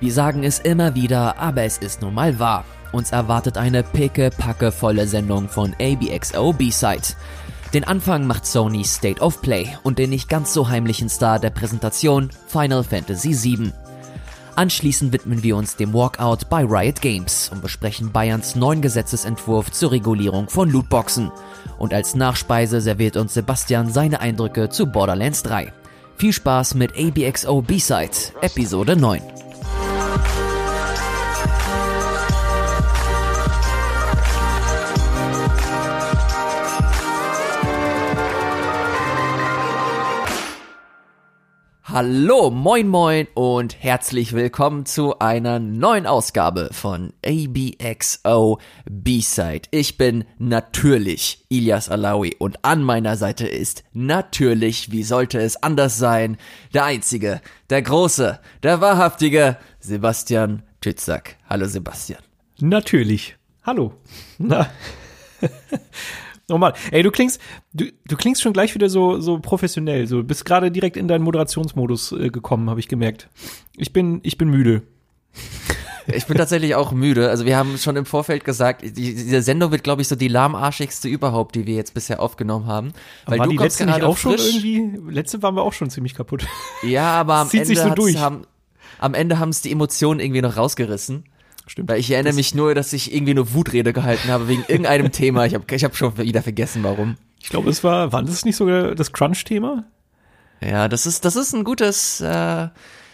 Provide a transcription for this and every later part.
Wir sagen es immer wieder, aber es ist nun mal wahr. Uns erwartet eine picke-packe volle Sendung von ABXO B-Side. Den Anfang macht Sony State of Play und den nicht ganz so heimlichen Star der Präsentation Final Fantasy VII. Anschließend widmen wir uns dem Walkout bei Riot Games und besprechen Bayerns neuen Gesetzesentwurf zur Regulierung von Lootboxen. Und als Nachspeise serviert uns Sebastian seine Eindrücke zu Borderlands 3. Viel Spaß mit ABXO B-Side, Episode 9. Hallo, moin moin und herzlich willkommen zu einer neuen Ausgabe von ABXO B-Side. Ich bin natürlich Ilias Alawi und an meiner Seite ist natürlich, wie sollte es anders sein, der einzige, der große, der wahrhaftige Sebastian Tützak. Hallo Sebastian. Natürlich. Hallo. Na. Mann, ey, du klingst, du, du klingst schon gleich wieder so, so professionell. So, bist gerade direkt in deinen Moderationsmodus äh, gekommen, habe ich gemerkt. Ich bin, ich bin müde. Ich bin tatsächlich auch müde. Also wir haben schon im Vorfeld gesagt, die, diese Sendung wird, glaube ich, so die lahmarschigste überhaupt, die wir jetzt bisher aufgenommen haben. Weil war du die letzte nicht auch frisch. schon irgendwie? Letzte waren wir auch schon ziemlich kaputt. Ja, aber am Ende so haben, am Ende haben es die Emotionen irgendwie noch rausgerissen. Stimmt. Weil ich erinnere das mich nur, dass ich irgendwie eine Wutrede gehalten habe wegen irgendeinem Thema. Ich habe ich hab schon wieder vergessen, warum. Ich glaube, es war, war das nicht sogar das Crunch-Thema? Ja, das ist, das ist ein gutes, äh,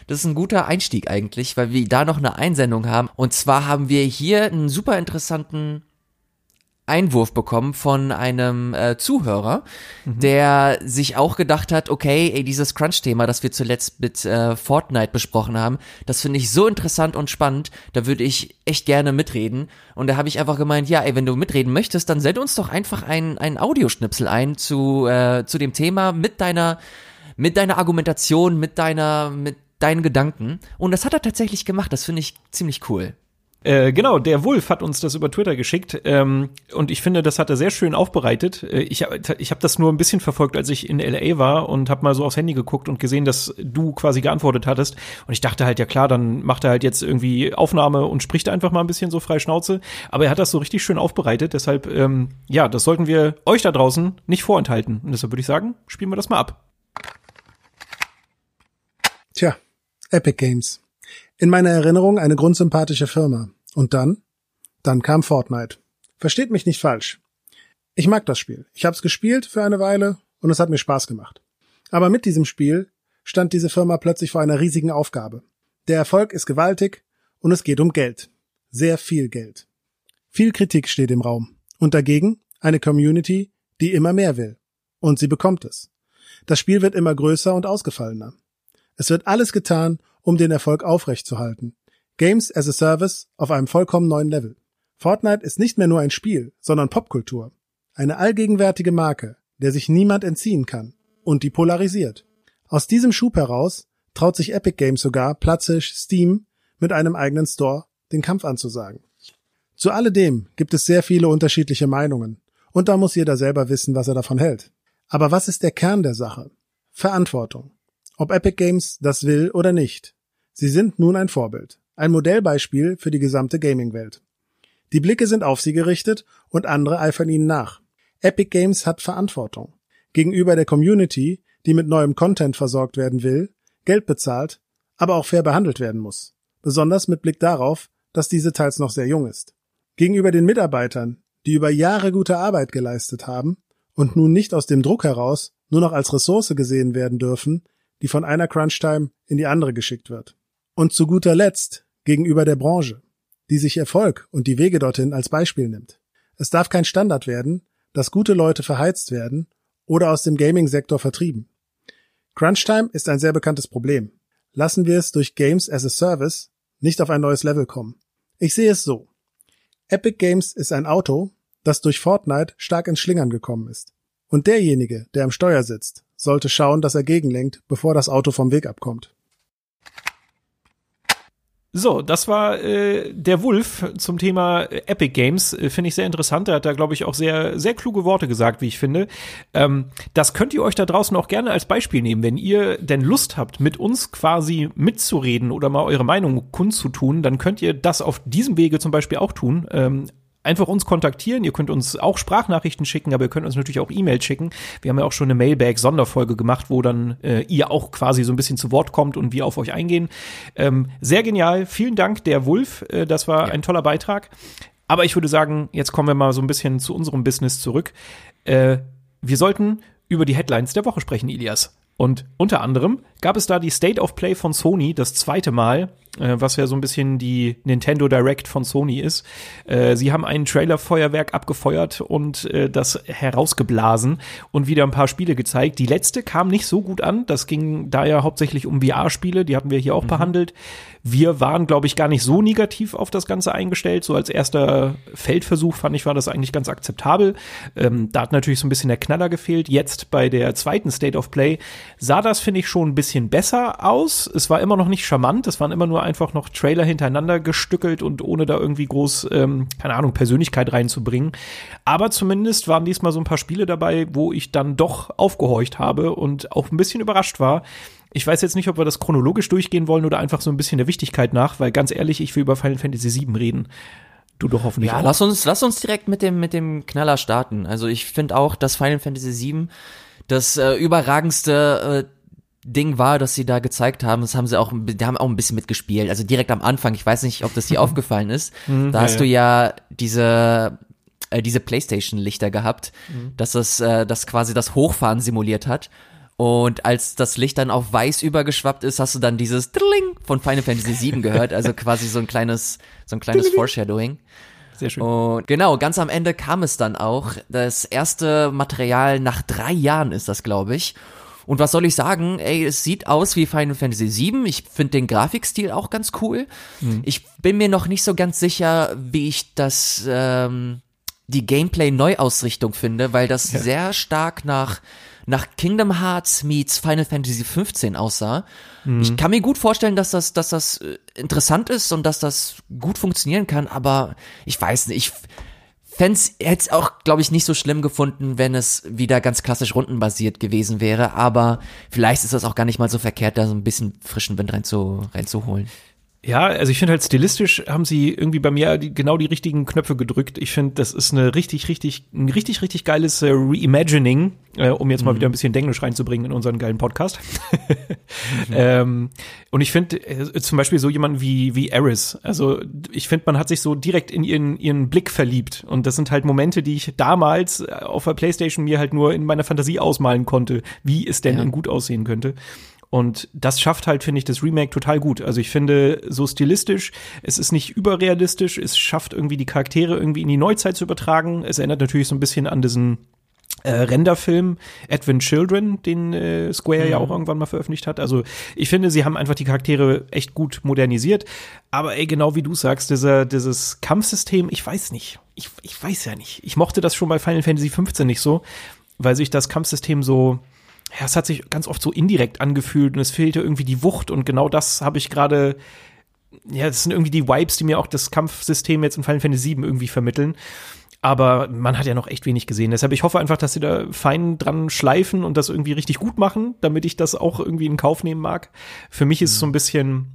das ist ein guter Einstieg eigentlich, weil wir da noch eine Einsendung haben. Und zwar haben wir hier einen super interessanten Einwurf bekommen von einem äh, Zuhörer, mhm. der sich auch gedacht hat, okay, ey, dieses Crunch-Thema, das wir zuletzt mit äh, Fortnite besprochen haben, das finde ich so interessant und spannend, da würde ich echt gerne mitreden. Und da habe ich einfach gemeint, ja, ey, wenn du mitreden möchtest, dann send uns doch einfach ein, ein Audioschnipsel ein zu, äh, zu dem Thema mit deiner, mit deiner Argumentation, mit deiner, mit deinen Gedanken. Und das hat er tatsächlich gemacht, das finde ich ziemlich cool. Äh, genau, der Wolf hat uns das über Twitter geschickt ähm, und ich finde, das hat er sehr schön aufbereitet. Äh, ich habe ich hab das nur ein bisschen verfolgt, als ich in LA war und habe mal so aufs Handy geguckt und gesehen, dass du quasi geantwortet hattest. Und ich dachte halt, ja klar, dann macht er halt jetzt irgendwie Aufnahme und spricht einfach mal ein bisschen so frei Schnauze. Aber er hat das so richtig schön aufbereitet. Deshalb, ähm, ja, das sollten wir euch da draußen nicht vorenthalten. Und deshalb würde ich sagen, spielen wir das mal ab. Tja, Epic Games. In meiner Erinnerung eine grundsympathische Firma. Und dann? Dann kam Fortnite. Versteht mich nicht falsch. Ich mag das Spiel. Ich habe es gespielt für eine Weile und es hat mir Spaß gemacht. Aber mit diesem Spiel stand diese Firma plötzlich vor einer riesigen Aufgabe. Der Erfolg ist gewaltig und es geht um Geld. Sehr viel Geld. Viel Kritik steht im Raum. Und dagegen eine Community, die immer mehr will. Und sie bekommt es. Das Spiel wird immer größer und ausgefallener. Es wird alles getan, um den Erfolg aufrechtzuerhalten. Games as a Service auf einem vollkommen neuen Level. Fortnite ist nicht mehr nur ein Spiel, sondern Popkultur. Eine allgegenwärtige Marke, der sich niemand entziehen kann und die polarisiert. Aus diesem Schub heraus traut sich Epic Games sogar plötzlich Steam mit einem eigenen Store den Kampf anzusagen. Zu alledem gibt es sehr viele unterschiedliche Meinungen und da muss jeder selber wissen, was er davon hält. Aber was ist der Kern der Sache? Verantwortung. Ob Epic Games das will oder nicht. Sie sind nun ein Vorbild. Ein Modellbeispiel für die gesamte Gaming-Welt. Die Blicke sind auf sie gerichtet und andere eifern ihnen nach. Epic Games hat Verantwortung. Gegenüber der Community, die mit neuem Content versorgt werden will, Geld bezahlt, aber auch fair behandelt werden muss. Besonders mit Blick darauf, dass diese teils noch sehr jung ist. Gegenüber den Mitarbeitern, die über Jahre gute Arbeit geleistet haben und nun nicht aus dem Druck heraus nur noch als Ressource gesehen werden dürfen, die von einer Crunchtime in die andere geschickt wird. Und zu guter Letzt gegenüber der Branche, die sich Erfolg und die Wege dorthin als Beispiel nimmt. Es darf kein Standard werden, dass gute Leute verheizt werden oder aus dem Gaming-Sektor vertrieben. Crunchtime ist ein sehr bekanntes Problem. Lassen wir es durch Games as a Service nicht auf ein neues Level kommen. Ich sehe es so. Epic Games ist ein Auto, das durch Fortnite stark ins Schlingern gekommen ist. Und derjenige, der am Steuer sitzt, sollte schauen, dass er gegenlenkt, bevor das Auto vom Weg abkommt. So, das war äh, der Wolf zum Thema äh, Epic Games. Äh, finde ich sehr interessant. Er hat da, glaube ich, auch sehr, sehr kluge Worte gesagt, wie ich finde. Ähm, das könnt ihr euch da draußen auch gerne als Beispiel nehmen, wenn ihr denn Lust habt, mit uns quasi mitzureden oder mal eure Meinung kundzutun, dann könnt ihr das auf diesem Wege zum Beispiel auch tun. Ähm, einfach uns kontaktieren. Ihr könnt uns auch Sprachnachrichten schicken, aber ihr könnt uns natürlich auch E-Mails schicken. Wir haben ja auch schon eine Mailbag-Sonderfolge gemacht, wo dann äh, ihr auch quasi so ein bisschen zu Wort kommt und wir auf euch eingehen. Ähm, sehr genial. Vielen Dank, der Wolf. Äh, das war ja. ein toller Beitrag. Aber ich würde sagen, jetzt kommen wir mal so ein bisschen zu unserem Business zurück. Äh, wir sollten über die Headlines der Woche sprechen, Ilias. Und unter anderem gab es da die State of Play von Sony, das zweite Mal was ja so ein bisschen die Nintendo Direct von Sony ist. Äh, sie haben ein Trailer-Feuerwerk abgefeuert und äh, das herausgeblasen und wieder ein paar Spiele gezeigt. Die letzte kam nicht so gut an. Das ging da ja hauptsächlich um VR-Spiele, die hatten wir hier auch mhm. behandelt. Wir waren, glaube ich, gar nicht so negativ auf das Ganze eingestellt. So als erster Feldversuch fand ich, war das eigentlich ganz akzeptabel. Ähm, da hat natürlich so ein bisschen der Knaller gefehlt. Jetzt bei der zweiten State of Play sah das, finde ich, schon ein bisschen besser aus. Es war immer noch nicht charmant. Es waren immer nur einfach noch Trailer hintereinander gestückelt und ohne da irgendwie groß, ähm, keine Ahnung, Persönlichkeit reinzubringen. Aber zumindest waren diesmal so ein paar Spiele dabei, wo ich dann doch aufgehorcht habe und auch ein bisschen überrascht war. Ich weiß jetzt nicht, ob wir das chronologisch durchgehen wollen oder einfach so ein bisschen der Wichtigkeit nach, weil ganz ehrlich, ich will über Final Fantasy VII reden. Du doch hoffentlich ja, auch. lass uns, lass uns direkt mit dem, mit dem Knaller starten. Also ich finde auch, dass Final Fantasy VII das äh, überragendste äh, Ding war, dass sie da gezeigt haben, das haben sie auch, die haben auch ein bisschen mitgespielt. Also direkt am Anfang, ich weiß nicht, ob das dir aufgefallen ist, mhm, da ja, hast du ja diese äh, diese PlayStation-Lichter gehabt, mhm. dass das, äh, das quasi das Hochfahren simuliert hat. Und als das Licht dann auf weiß übergeschwappt ist, hast du dann dieses Drilling von Final Fantasy VII gehört, also quasi so ein kleines, so ein kleines Foreshadowing. Sehr schön. Und genau, ganz am Ende kam es dann auch. Das erste Material nach drei Jahren ist das, glaube ich. Und was soll ich sagen? Ey, es sieht aus wie Final Fantasy VII. Ich finde den Grafikstil auch ganz cool. Mhm. Ich bin mir noch nicht so ganz sicher, wie ich das ähm, die Gameplay-Neuausrichtung finde, weil das ja. sehr stark nach nach Kingdom Hearts meets Final Fantasy 15 aussah. Mhm. Ich kann mir gut vorstellen, dass das, dass das äh, interessant ist und dass das gut funktionieren kann, aber ich weiß nicht, ich Fans hätte es auch, glaube ich, nicht so schlimm gefunden, wenn es wieder ganz klassisch rundenbasiert gewesen wäre, aber vielleicht ist das auch gar nicht mal so verkehrt, da so ein bisschen frischen Wind rein zu, reinzuholen. Ja, also ich finde halt stilistisch haben sie irgendwie bei mir die, genau die richtigen Knöpfe gedrückt. Ich finde, das ist eine richtig, richtig, ein richtig, richtig geiles äh, Reimagining, äh, um jetzt mal mhm. wieder ein bisschen Englisch reinzubringen in unseren geilen Podcast. mhm. ähm, und ich finde äh, zum Beispiel so jemand wie, wie Eris. Also ich finde, man hat sich so direkt in ihren, ihren Blick verliebt. Und das sind halt Momente, die ich damals äh, auf der Playstation mir halt nur in meiner Fantasie ausmalen konnte, wie es denn ja. gut aussehen könnte. Und das schafft halt, finde ich, das Remake total gut. Also ich finde, so stilistisch, es ist nicht überrealistisch, es schafft irgendwie die Charaktere irgendwie in die Neuzeit zu übertragen. Es erinnert natürlich so ein bisschen an diesen äh, Renderfilm Advent Children, den äh, Square mhm. ja auch irgendwann mal veröffentlicht hat. Also ich finde, sie haben einfach die Charaktere echt gut modernisiert. Aber ey, genau wie du sagst, dieser, dieses Kampfsystem, ich weiß nicht. Ich, ich weiß ja nicht. Ich mochte das schon bei Final Fantasy 15 nicht so, weil sich das Kampfsystem so ja, es hat sich ganz oft so indirekt angefühlt und es fehlte irgendwie die Wucht und genau das habe ich gerade ja, das sind irgendwie die Vibes, die mir auch das Kampfsystem jetzt in Final Fantasy VII irgendwie vermitteln. Aber man hat ja noch echt wenig gesehen. Deshalb, ich hoffe einfach, dass sie da fein dran schleifen und das irgendwie richtig gut machen, damit ich das auch irgendwie in Kauf nehmen mag. Für mich ist es so ein bisschen,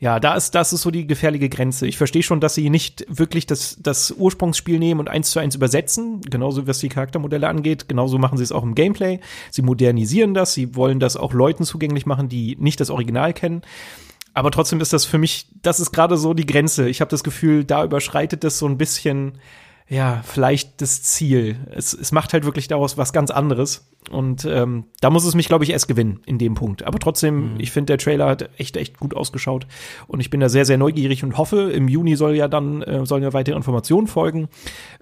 ja, da ist, das ist so die gefährliche Grenze. Ich verstehe schon, dass sie nicht wirklich das, das Ursprungsspiel nehmen und eins zu eins übersetzen, genauso was die Charaktermodelle angeht. Genauso machen sie es auch im Gameplay. Sie modernisieren das, sie wollen das auch Leuten zugänglich machen, die nicht das Original kennen. Aber trotzdem ist das für mich, das ist gerade so die Grenze. Ich habe das Gefühl, da überschreitet das so ein bisschen ja, vielleicht das Ziel. Es, es macht halt wirklich daraus was ganz anderes. Und ähm, da muss es mich, glaube ich, erst gewinnen in dem Punkt. Aber trotzdem, mhm. ich finde, der Trailer hat echt, echt gut ausgeschaut. Und ich bin da sehr, sehr neugierig und hoffe, im Juni soll ja dann, äh, sollen ja weitere Informationen folgen,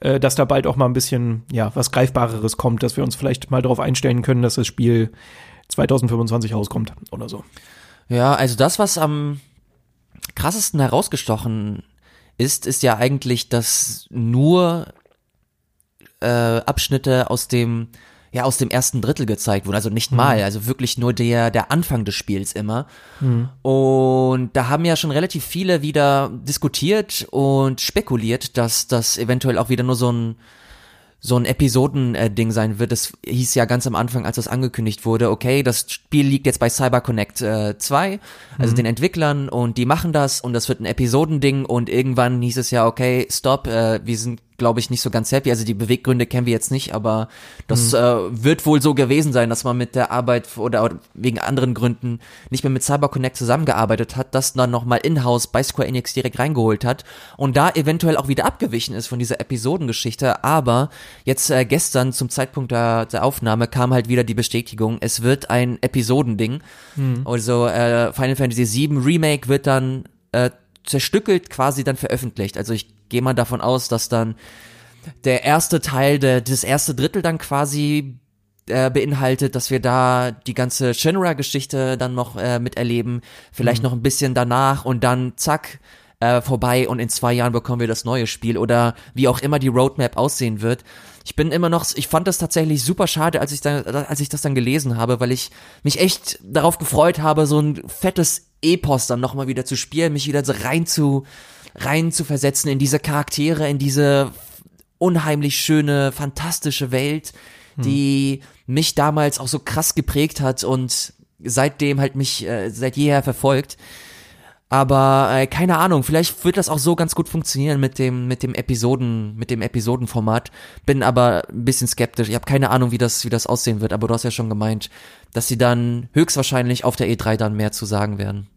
äh, dass da bald auch mal ein bisschen, ja, was Greifbareres kommt, dass wir uns vielleicht mal darauf einstellen können, dass das Spiel 2025 rauskommt oder so. Ja, also das, was am krassesten herausgestochen ist, ist ja eigentlich, dass nur äh, Abschnitte aus dem ja aus dem ersten Drittel gezeigt wurden, also nicht mal, also wirklich nur der der Anfang des Spiels immer. Und da haben ja schon relativ viele wieder diskutiert und spekuliert, dass das eventuell auch wieder nur so ein so ein Episodending sein wird. Das hieß ja ganz am Anfang, als das angekündigt wurde, okay, das Spiel liegt jetzt bei CyberConnect äh, 2, also den Entwicklern und die machen das und das wird ein Episodending und irgendwann hieß es ja, okay, stopp, äh, wir sind glaube ich nicht so ganz happy, also die Beweggründe kennen wir jetzt nicht, aber das äh, wird wohl so gewesen sein, dass man mit der Arbeit oder, oder wegen anderen Gründen nicht mehr mit CyberConnect zusammengearbeitet hat, das dann nochmal in-house bei Square Enix direkt reingeholt hat und da eventuell auch wieder abgewichen ist von dieser Episodengeschichte, aber jetzt äh, gestern zum Zeitpunkt der, der Aufnahme kam halt wieder die Bestätigung, es wird ein Episodending, also äh, Final Fantasy VII Remake wird dann äh, zerstückelt quasi dann veröffentlicht, also ich gehe mal davon aus, dass dann der erste Teil, der, das erste Drittel dann quasi äh, beinhaltet, dass wir da die ganze Shenmue-Geschichte dann noch äh, miterleben, vielleicht noch ein bisschen danach und dann zack, äh, vorbei und in zwei Jahren bekommen wir das neue Spiel oder wie auch immer die Roadmap aussehen wird. Ich bin immer noch, ich fand das tatsächlich super schade, als ich dann, als ich das dann gelesen habe, weil ich mich echt darauf gefreut habe, so ein fettes Epos dann nochmal wieder zu spielen, mich wieder so rein zu, rein zu versetzen in diese Charaktere, in diese unheimlich schöne, fantastische Welt, die mich damals auch so krass geprägt hat und seitdem halt mich äh, seit jeher verfolgt. Aber äh, keine Ahnung, vielleicht wird das auch so ganz gut funktionieren mit dem mit dem Episoden mit dem Episodenformat. Bin aber ein bisschen skeptisch. Ich habe keine Ahnung, wie das wie das aussehen wird. Aber du hast ja schon gemeint, dass sie dann höchstwahrscheinlich auf der E3 dann mehr zu sagen werden.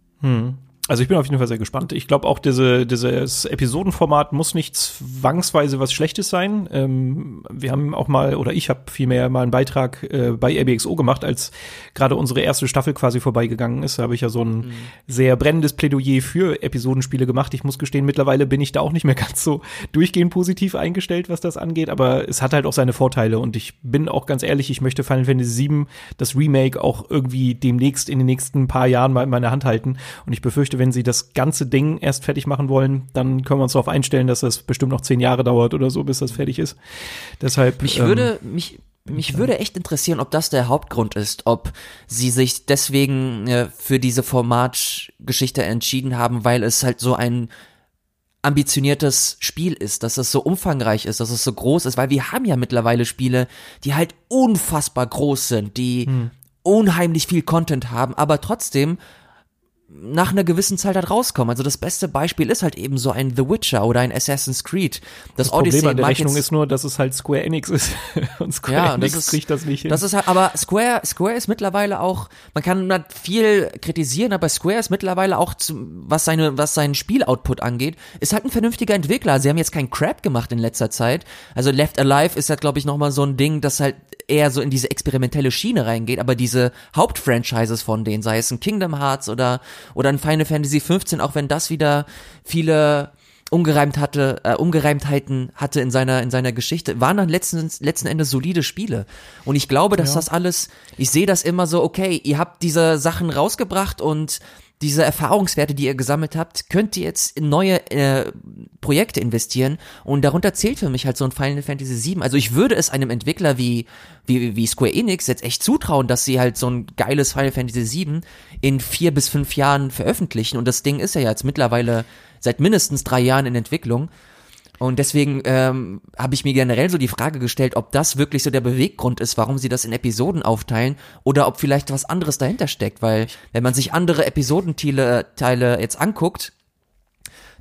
Also ich bin auf jeden Fall sehr gespannt. Ich glaube auch, diese, dieses Episodenformat muss nicht zwangsweise was Schlechtes sein. Ähm, wir haben auch mal, oder ich habe vielmehr mal einen Beitrag äh, bei RBXO gemacht, als gerade unsere erste Staffel quasi vorbeigegangen ist. Da habe ich ja so ein sehr brennendes Plädoyer für Episodenspiele gemacht. Ich muss gestehen, mittlerweile bin ich da auch nicht mehr ganz so durchgehend positiv eingestellt, was das angeht, aber es hat halt auch seine Vorteile und ich bin auch ganz ehrlich, ich möchte Final Fantasy VII, das Remake, auch irgendwie demnächst in den nächsten paar Jahren mal in meiner Hand halten und ich befürchte, wenn sie das ganze Ding erst fertig machen wollen, dann können wir uns darauf einstellen, dass das bestimmt noch zehn Jahre dauert oder so, bis das fertig ist. Deshalb. Mich ähm, würde, mich, mich würde echt interessieren, ob das der Hauptgrund ist, ob sie sich deswegen äh, für diese Formatgeschichte entschieden haben, weil es halt so ein ambitioniertes Spiel ist, dass es so umfangreich ist, dass es so groß ist, weil wir haben ja mittlerweile Spiele, die halt unfassbar groß sind, die unheimlich viel Content haben, aber trotzdem nach einer gewissen Zeit halt rauskommen. Also das beste Beispiel ist halt eben so ein The Witcher oder ein Assassin's Creed. Das, das Problem an der Rechnung ist nur, dass es halt Square Enix ist. und Square ja, Enix das ist, kriegt das nicht hin. Das ist halt, aber Square, Square ist mittlerweile auch, man kann da viel kritisieren, aber Square ist mittlerweile auch, zum, was seine, was seinen Spieloutput angeht, ist halt ein vernünftiger Entwickler. Sie haben jetzt keinen Crap gemacht in letzter Zeit. Also Left Alive ist halt, glaube ich, nochmal so ein Ding, das halt eher so in diese experimentelle Schiene reingeht, aber diese Hauptfranchises von denen, sei es ein Kingdom Hearts oder, oder ein Final Fantasy 15, auch wenn das wieder viele ungereimt hatte, äh, Ungereimtheiten hatte in seiner in seiner Geschichte, waren dann letzten letzten Endes solide Spiele. Und ich glaube, dass das alles, ich sehe das immer so, okay, ihr habt diese Sachen rausgebracht und diese Erfahrungswerte, die ihr gesammelt habt, könnt ihr jetzt in neue äh, Projekte investieren und darunter zählt für mich halt so ein Final Fantasy VII. Also ich würde es einem Entwickler wie, wie, wie Square Enix jetzt echt zutrauen, dass sie halt so ein geiles Final Fantasy VII in vier bis fünf Jahren veröffentlichen und das Ding ist ja jetzt mittlerweile seit mindestens drei Jahren in Entwicklung. Und deswegen ähm, habe ich mir generell so die Frage gestellt, ob das wirklich so der Beweggrund ist, warum sie das in Episoden aufteilen oder ob vielleicht was anderes dahinter steckt. Weil wenn man sich andere Episodenteile Teile jetzt anguckt,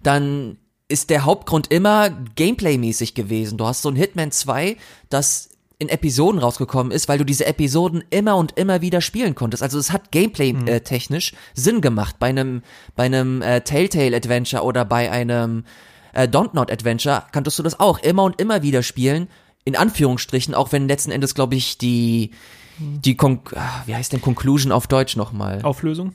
dann ist der Hauptgrund immer Gameplay-mäßig gewesen. Du hast so ein Hitman 2, das in Episoden rausgekommen ist, weil du diese Episoden immer und immer wieder spielen konntest. Also es hat Gameplay-technisch Sinn gemacht bei einem bei einem äh, Telltale-Adventure oder bei einem äh, Don't Not Adventure kanntest du das auch immer und immer wieder spielen. In Anführungsstrichen, auch wenn letzten Endes, glaube ich, die die Kon ah, wie heißt denn Conclusion auf Deutsch nochmal? Auflösung?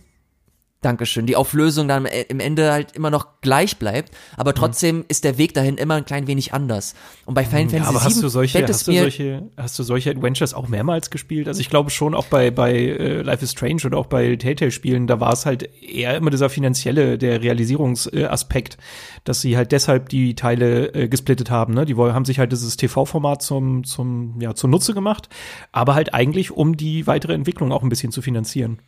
Dankeschön, die Auflösung dann im Ende halt immer noch gleich bleibt, aber mhm. trotzdem mhm. ist der Weg dahin immer ein klein wenig anders. Und bei Final mhm, Fantasy aber hast du solche, hast du solche, hast du solche Adventures auch mehrmals gespielt? Also ich glaube schon auch bei bei äh, Life is Strange oder auch bei Telltale Spielen, da war es halt eher immer dieser finanzielle, der Realisierungsaspekt, dass sie halt deshalb die Teile äh, gesplittet haben. Ne? Die haben sich halt dieses TV-Format zum zum ja zunutze gemacht, aber halt eigentlich um die weitere Entwicklung auch ein bisschen zu finanzieren.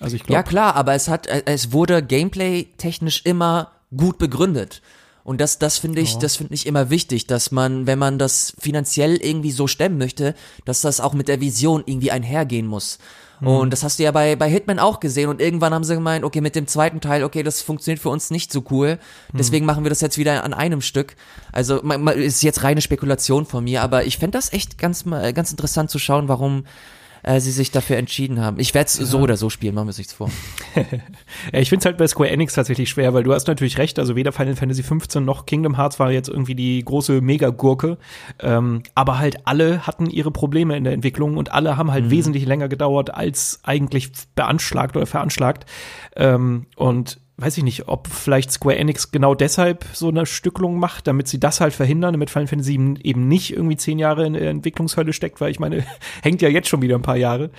Also ich glaube. Ja klar, aber es hat, äh, es wurde Gameplay technisch immer gut begründet. Und das, das finde ich, ja. das finde ich immer wichtig, dass man, wenn man das finanziell irgendwie so stemmen möchte, dass das auch mit der Vision irgendwie einhergehen muss. Mhm. Und das hast du ja bei, bei Hitman auch gesehen und irgendwann haben sie gemeint, okay, mit dem zweiten Teil, okay, das funktioniert für uns nicht so cool, mhm. deswegen mhm. machen wir das jetzt wieder an einem Stück. Also ist jetzt reine Spekulation von mir, aber ich fände das echt ganz, ganz interessant zu schauen, warum äh, sie sich dafür entschieden haben. Ich werde es so oder so spielen, machen wir es nichts vor. ich finde es halt bei Square Enix tatsächlich schwer, weil du hast natürlich recht, also weder Final Fantasy 15 noch Kingdom Hearts war jetzt irgendwie die große Mega-Gurke, ähm, aber halt alle hatten ihre Probleme in der Entwicklung und alle haben halt mhm. wesentlich länger gedauert als eigentlich beanschlagt oder veranschlagt ähm, und weiß ich nicht, ob vielleicht Square Enix genau deshalb so eine Stückelung macht, damit sie das halt verhindern, damit Final Fantasy eben nicht irgendwie zehn Jahre in der Entwicklungshölle steckt, weil ich meine, hängt ja jetzt schon wieder ein paar Jahre.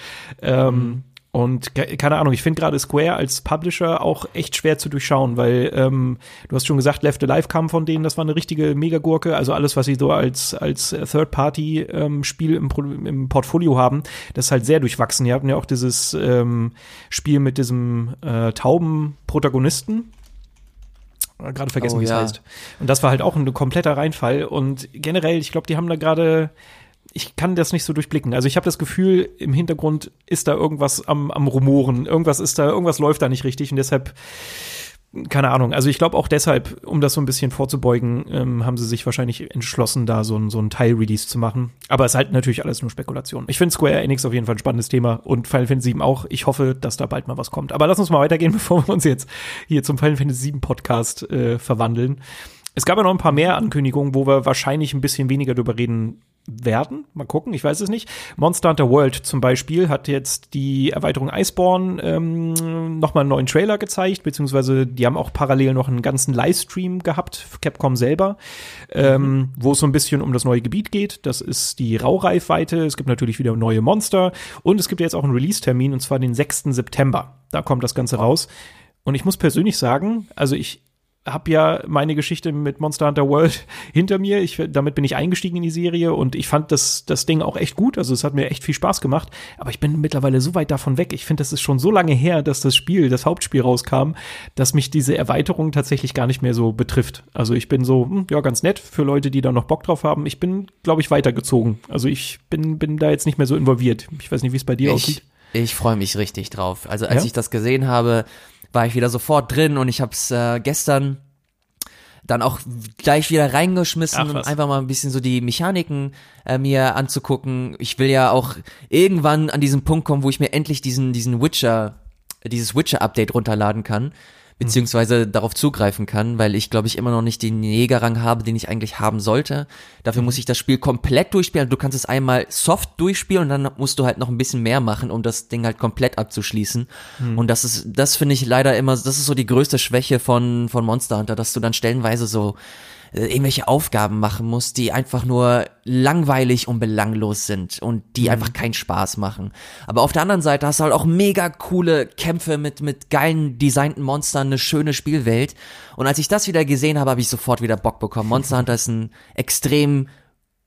Ähm, mhm. Und keine Ahnung, ich finde gerade Square als Publisher auch echt schwer zu durchschauen, weil ähm, du hast schon gesagt, Left Alive kam von denen, das war eine richtige Megagurke. Also alles, was sie so als als Third-Party-Spiel ähm, im, im Portfolio haben, das ist halt sehr durchwachsen. Die hatten ja auch dieses ähm, Spiel mit diesem äh, tauben Protagonisten, gerade vergessen, oh, wie es ja. heißt. Und das war halt auch ein kompletter Reinfall. Und generell, ich glaube, die haben da gerade ich kann das nicht so durchblicken. Also ich habe das Gefühl, im Hintergrund ist da irgendwas am, am Rumoren, irgendwas ist da, irgendwas läuft da nicht richtig und deshalb, keine Ahnung. Also ich glaube auch deshalb, um das so ein bisschen vorzubeugen, ähm, haben sie sich wahrscheinlich entschlossen, da so ein, so ein Teil-Release zu machen. Aber es ist halt natürlich alles nur Spekulation. Ich finde Square Enix auf jeden Fall ein spannendes Thema und Final Fantasy 7 auch. Ich hoffe, dass da bald mal was kommt. Aber lass uns mal weitergehen, bevor wir uns jetzt hier zum Final Fantasy 7 Podcast äh, verwandeln. Es gab ja noch ein paar mehr Ankündigungen, wo wir wahrscheinlich ein bisschen weniger drüber reden werden. Mal gucken, ich weiß es nicht. Monster Hunter World zum Beispiel hat jetzt die Erweiterung Iceborne ähm, nochmal einen neuen Trailer gezeigt, beziehungsweise die haben auch parallel noch einen ganzen Livestream gehabt, Capcom selber, ähm, mhm. wo es so ein bisschen um das neue Gebiet geht. Das ist die Raureifweite. Es gibt natürlich wieder neue Monster und es gibt jetzt auch einen Release-Termin und zwar den 6. September. Da kommt das Ganze raus. Und ich muss persönlich sagen, also ich habe ja meine Geschichte mit Monster Hunter World hinter mir. Ich, damit bin ich eingestiegen in die Serie und ich fand das, das Ding auch echt gut. Also es hat mir echt viel Spaß gemacht. Aber ich bin mittlerweile so weit davon weg. Ich finde, das ist schon so lange her, dass das Spiel, das Hauptspiel rauskam, dass mich diese Erweiterung tatsächlich gar nicht mehr so betrifft. Also ich bin so, hm, ja, ganz nett für Leute, die da noch Bock drauf haben. Ich bin, glaube ich, weitergezogen. Also ich bin, bin da jetzt nicht mehr so involviert. Ich weiß nicht, wie es bei dir ich, aussieht. Ich freue mich richtig drauf. Also als ja? ich das gesehen habe, war ich wieder sofort drin und ich habe es äh, gestern dann auch gleich wieder reingeschmissen, Ach, um einfach mal ein bisschen so die Mechaniken äh, mir anzugucken. Ich will ja auch irgendwann an diesen Punkt kommen, wo ich mir endlich diesen diesen Witcher dieses Witcher Update runterladen kann beziehungsweise darauf zugreifen kann, weil ich glaube ich immer noch nicht den Jägerrang habe, den ich eigentlich haben sollte. Dafür muss ich das Spiel komplett durchspielen. Du kannst es einmal soft durchspielen und dann musst du halt noch ein bisschen mehr machen, um das Ding halt komplett abzuschließen. Mhm. Und das ist, das finde ich leider immer, das ist so die größte Schwäche von, von Monster Hunter, dass du dann stellenweise so äh, irgendwelche Aufgaben machen muss, die einfach nur langweilig und belanglos sind und die mhm. einfach keinen Spaß machen. Aber auf der anderen Seite hast du halt auch mega coole Kämpfe mit, mit geilen designten Monstern, eine schöne Spielwelt. Und als ich das wieder gesehen habe, habe ich sofort wieder Bock bekommen. Monster Hunter ist ein extrem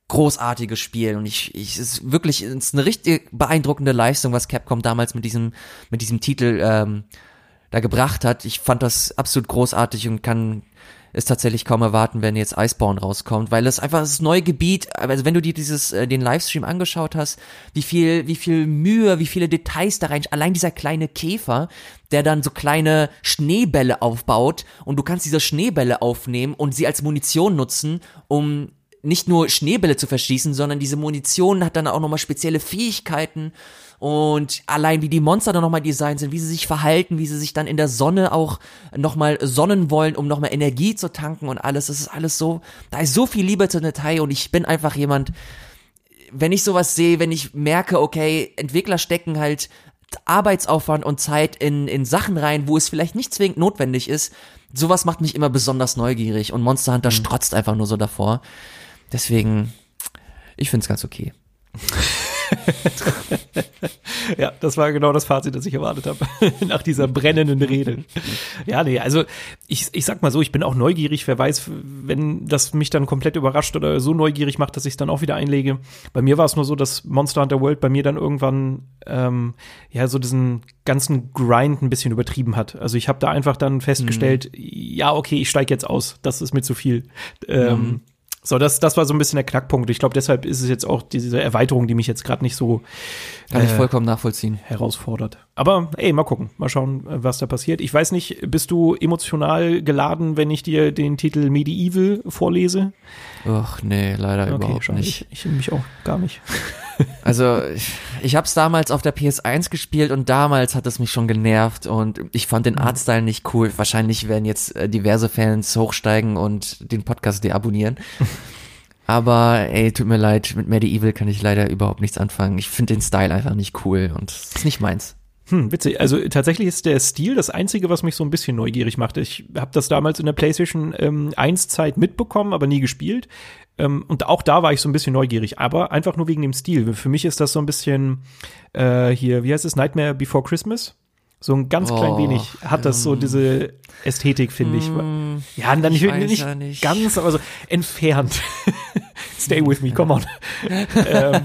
großartiges Spiel und ich, ich es ist wirklich ist eine richtig beeindruckende Leistung, was Capcom damals mit diesem mit diesem Titel ähm, da gebracht hat. Ich fand das absolut großartig und kann es tatsächlich kaum erwarten, wenn jetzt Iceborne rauskommt, weil es einfach das neue Gebiet, also wenn du dir dieses äh, den Livestream angeschaut hast, wie viel wie viel Mühe, wie viele Details da rein, allein dieser kleine Käfer, der dann so kleine Schneebälle aufbaut und du kannst diese Schneebälle aufnehmen und sie als Munition nutzen, um nicht nur Schneebälle zu verschießen, sondern diese Munition hat dann auch nochmal spezielle Fähigkeiten und allein wie die Monster dann nochmal designt sind, wie sie sich verhalten, wie sie sich dann in der Sonne auch nochmal sonnen wollen, um nochmal Energie zu tanken und alles, das ist alles so, da ist so viel Liebe zum Detail und ich bin einfach jemand, wenn ich sowas sehe, wenn ich merke, okay, Entwickler stecken halt Arbeitsaufwand und Zeit in, in Sachen rein, wo es vielleicht nicht zwingend notwendig ist. Sowas macht mich immer besonders neugierig und Monster Hunter strotzt einfach nur so davor. Deswegen, ich find's ganz okay. ja, das war genau das Fazit, das ich erwartet habe, nach dieser brennenden Rede. Ja, nee, also ich, ich sag mal so, ich bin auch neugierig, wer weiß, wenn das mich dann komplett überrascht oder so neugierig macht, dass ich es dann auch wieder einlege. Bei mir war es nur so, dass Monster Hunter World bei mir dann irgendwann ähm, ja so diesen ganzen Grind ein bisschen übertrieben hat. Also ich habe da einfach dann festgestellt, mhm. ja, okay, ich steige jetzt aus, das ist mir zu viel. Ähm, mhm. So, das, das war so ein bisschen der Knackpunkt. Ich glaube, deshalb ist es jetzt auch diese Erweiterung, die mich jetzt gerade nicht so kann äh, ich vollkommen nachvollziehen herausfordert. Aber ey, mal gucken, mal schauen, was da passiert. Ich weiß nicht, bist du emotional geladen, wenn ich dir den Titel Medieval vorlese? Ach nee, leider okay, überhaupt nicht. Ich, ich mich auch gar nicht. Also ich, ich habe es damals auf der PS1 gespielt und damals hat es mich schon genervt und ich fand den mhm. Artstyle nicht cool. Wahrscheinlich werden jetzt äh, diverse Fans hochsteigen und den Podcast deabonnieren. Aber ey, tut mir leid, mit Medieval kann ich leider überhaupt nichts anfangen. Ich finde den Style einfach nicht cool und es ist nicht meins. Hm, witzig. Also tatsächlich ist der Stil das Einzige, was mich so ein bisschen neugierig macht. Ich habe das damals in der PlayStation ähm, 1 Zeit mitbekommen, aber nie gespielt. Ähm, und auch da war ich so ein bisschen neugierig, aber einfach nur wegen dem Stil. Für mich ist das so ein bisschen äh, hier, wie heißt es, Nightmare Before Christmas? So ein ganz oh, klein wenig hat das so diese Ästhetik, finde ich. Mm, ja, dann nicht, nicht, ja nicht, ganz, aber so entfernt. Stay with me, come on. ähm,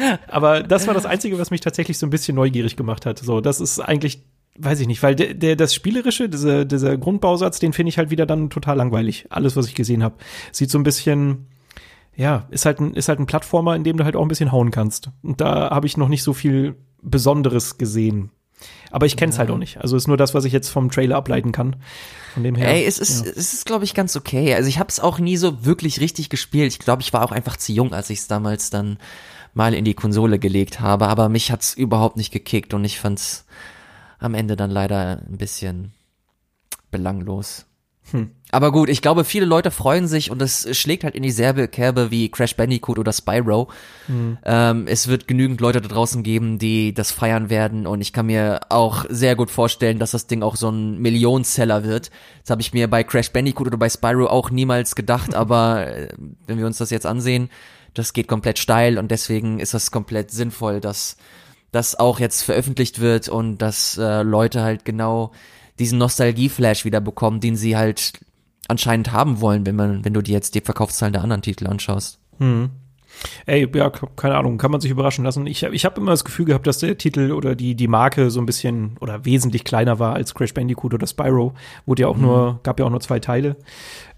aber das war das Einzige, was mich tatsächlich so ein bisschen neugierig gemacht hat. So, das ist eigentlich weiß ich nicht, weil der, der das spielerische, dieser dieser Grundbausatz, den finde ich halt wieder dann total langweilig. Alles, was ich gesehen habe, sieht so ein bisschen ja, ist halt ein ist halt ein Plattformer, in dem du halt auch ein bisschen hauen kannst. Und da habe ich noch nicht so viel Besonderes gesehen. Aber ich kenne es ja. halt auch nicht. Also ist nur das, was ich jetzt vom Trailer ableiten kann. Von dem her. Ey, es ist, ja. es ist, glaube ich, ganz okay. Also ich habe es auch nie so wirklich richtig gespielt. Ich glaube, ich war auch einfach zu jung, als ich es damals dann mal in die Konsole gelegt habe. Aber mich hat's überhaupt nicht gekickt und ich fand's am Ende dann leider ein bisschen belanglos. Hm. Aber gut, ich glaube, viele Leute freuen sich und es schlägt halt in dieselbe Kerbe wie Crash Bandicoot oder Spyro. Hm. Ähm, es wird genügend Leute da draußen geben, die das feiern werden und ich kann mir auch sehr gut vorstellen, dass das Ding auch so ein Millionenseller wird. Das habe ich mir bei Crash Bandicoot oder bei Spyro auch niemals gedacht, aber äh, wenn wir uns das jetzt ansehen, das geht komplett steil und deswegen ist das komplett sinnvoll, dass das auch jetzt veröffentlicht wird und dass äh, Leute halt genau diesen Nostalgie-Flash wieder bekommen, den sie halt anscheinend haben wollen, wenn man, wenn du dir jetzt die Verkaufszahlen der anderen Titel anschaust. Hm. Ey, ja, keine Ahnung, kann man sich überraschen lassen. Ich, ich habe immer das Gefühl gehabt, dass der Titel oder die, die Marke so ein bisschen oder wesentlich kleiner war als Crash Bandicoot oder Spyro. Wurde ja auch mhm. nur, gab ja auch nur zwei Teile.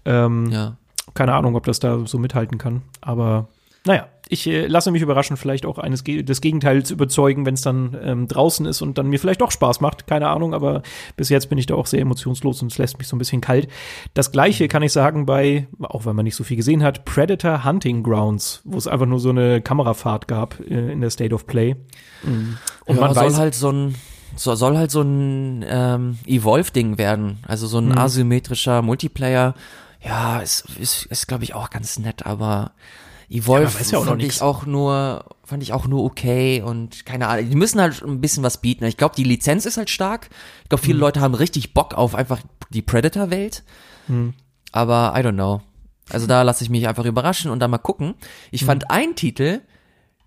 Ähm, ja. Keine Ahnung, ob das da so mithalten kann. Aber naja, ich äh, lasse mich überraschen, vielleicht auch eines des Gegenteils überzeugen, wenn es dann ähm, draußen ist und dann mir vielleicht doch Spaß macht. Keine Ahnung, aber bis jetzt bin ich da auch sehr emotionslos und es lässt mich so ein bisschen kalt. Das gleiche kann ich sagen bei, auch wenn man nicht so viel gesehen hat, Predator Hunting Grounds, wo es einfach nur so eine Kamerafahrt gab äh, in der State of Play. Mhm. Und ja, man soll weiß, halt so ein so, soll halt so ein ähm, Evolve-Ding werden, also so ein mhm. asymmetrischer Multiplayer. Ja, ist, ist, ist glaube ich auch ganz nett, aber Evolve ja, ja fand ich auch nur, fand ich auch nur okay und keine Ahnung. Die müssen halt ein bisschen was bieten. Ich glaube, die Lizenz ist halt stark. Ich glaube, viele mhm. Leute haben richtig Bock auf einfach die Predator-Welt. Mhm. Aber I don't know. Also da lasse ich mich einfach überraschen und dann mal gucken. Ich mhm. fand einen Titel,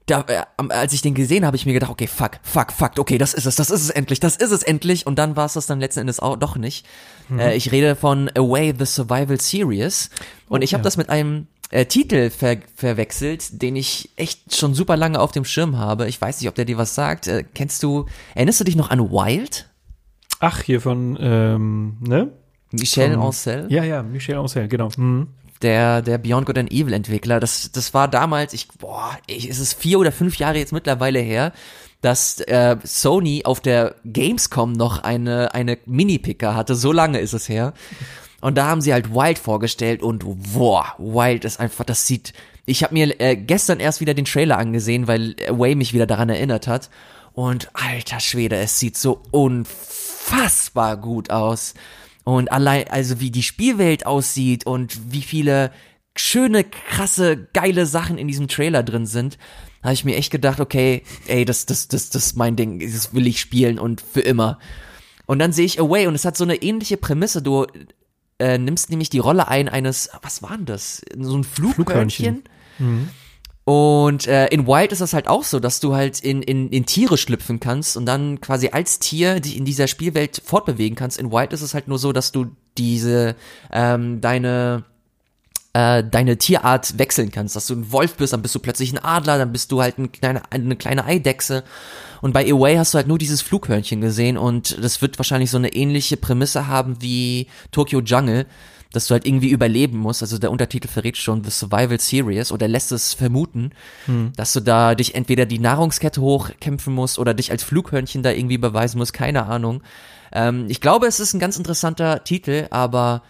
da, äh, als ich den gesehen habe, ich mir gedacht, okay, fuck, fuck, fuck, okay, das ist es, das ist es endlich, das ist es endlich. Und dann war es das dann letzten Endes auch doch nicht. Mhm. Äh, ich rede von Away the Survival Series. Und oh, ich habe ja. das mit einem äh, Titel ver verwechselt, den ich echt schon super lange auf dem Schirm habe. Ich weiß nicht, ob der dir was sagt. Äh, kennst du, erinnerst du dich noch an Wild? Ach, hier von, ähm, ne? Michel von, Ancel? Ja, ja, Michel Ancel, genau. Mhm. Der, der Beyond Good and Evil Entwickler, das, das war damals, ich, boah, ich, ist es vier oder fünf Jahre jetzt mittlerweile her, dass äh, Sony auf der Gamescom noch eine, eine Mini-Picker hatte. So lange ist es her. Und da haben sie halt Wild vorgestellt und boah, Wild ist einfach, das sieht. Ich habe mir äh, gestern erst wieder den Trailer angesehen, weil Way mich wieder daran erinnert hat. Und alter Schwede, es sieht so unfassbar gut aus. Und allein, also wie die Spielwelt aussieht und wie viele schöne, krasse, geile Sachen in diesem Trailer drin sind, habe ich mir echt gedacht, okay, ey, das, das, das, das ist mein Ding, das will ich spielen und für immer. Und dann sehe ich Away und es hat so eine ähnliche Prämisse. Du äh, nimmst nämlich die Rolle ein eines, was war denn das? So ein Flughörnchen. Mhm. Und äh, in Wild ist das halt auch so, dass du halt in, in, in Tiere schlüpfen kannst und dann quasi als Tier dich in dieser Spielwelt fortbewegen kannst. In Wild ist es halt nur so, dass du diese ähm, deine äh, deine Tierart wechseln kannst, dass du ein Wolf bist, dann bist du plötzlich ein Adler, dann bist du halt ein kleine, eine kleine Eidechse. Und bei Away hast du halt nur dieses Flughörnchen gesehen und das wird wahrscheinlich so eine ähnliche Prämisse haben wie Tokyo Jungle dass du halt irgendwie überleben musst. Also der Untertitel verrät schon The Survival Series oder lässt es vermuten, hm. dass du da dich entweder die Nahrungskette hochkämpfen musst oder dich als Flughörnchen da irgendwie beweisen musst, keine Ahnung. Ähm, ich glaube, es ist ein ganz interessanter Titel, aber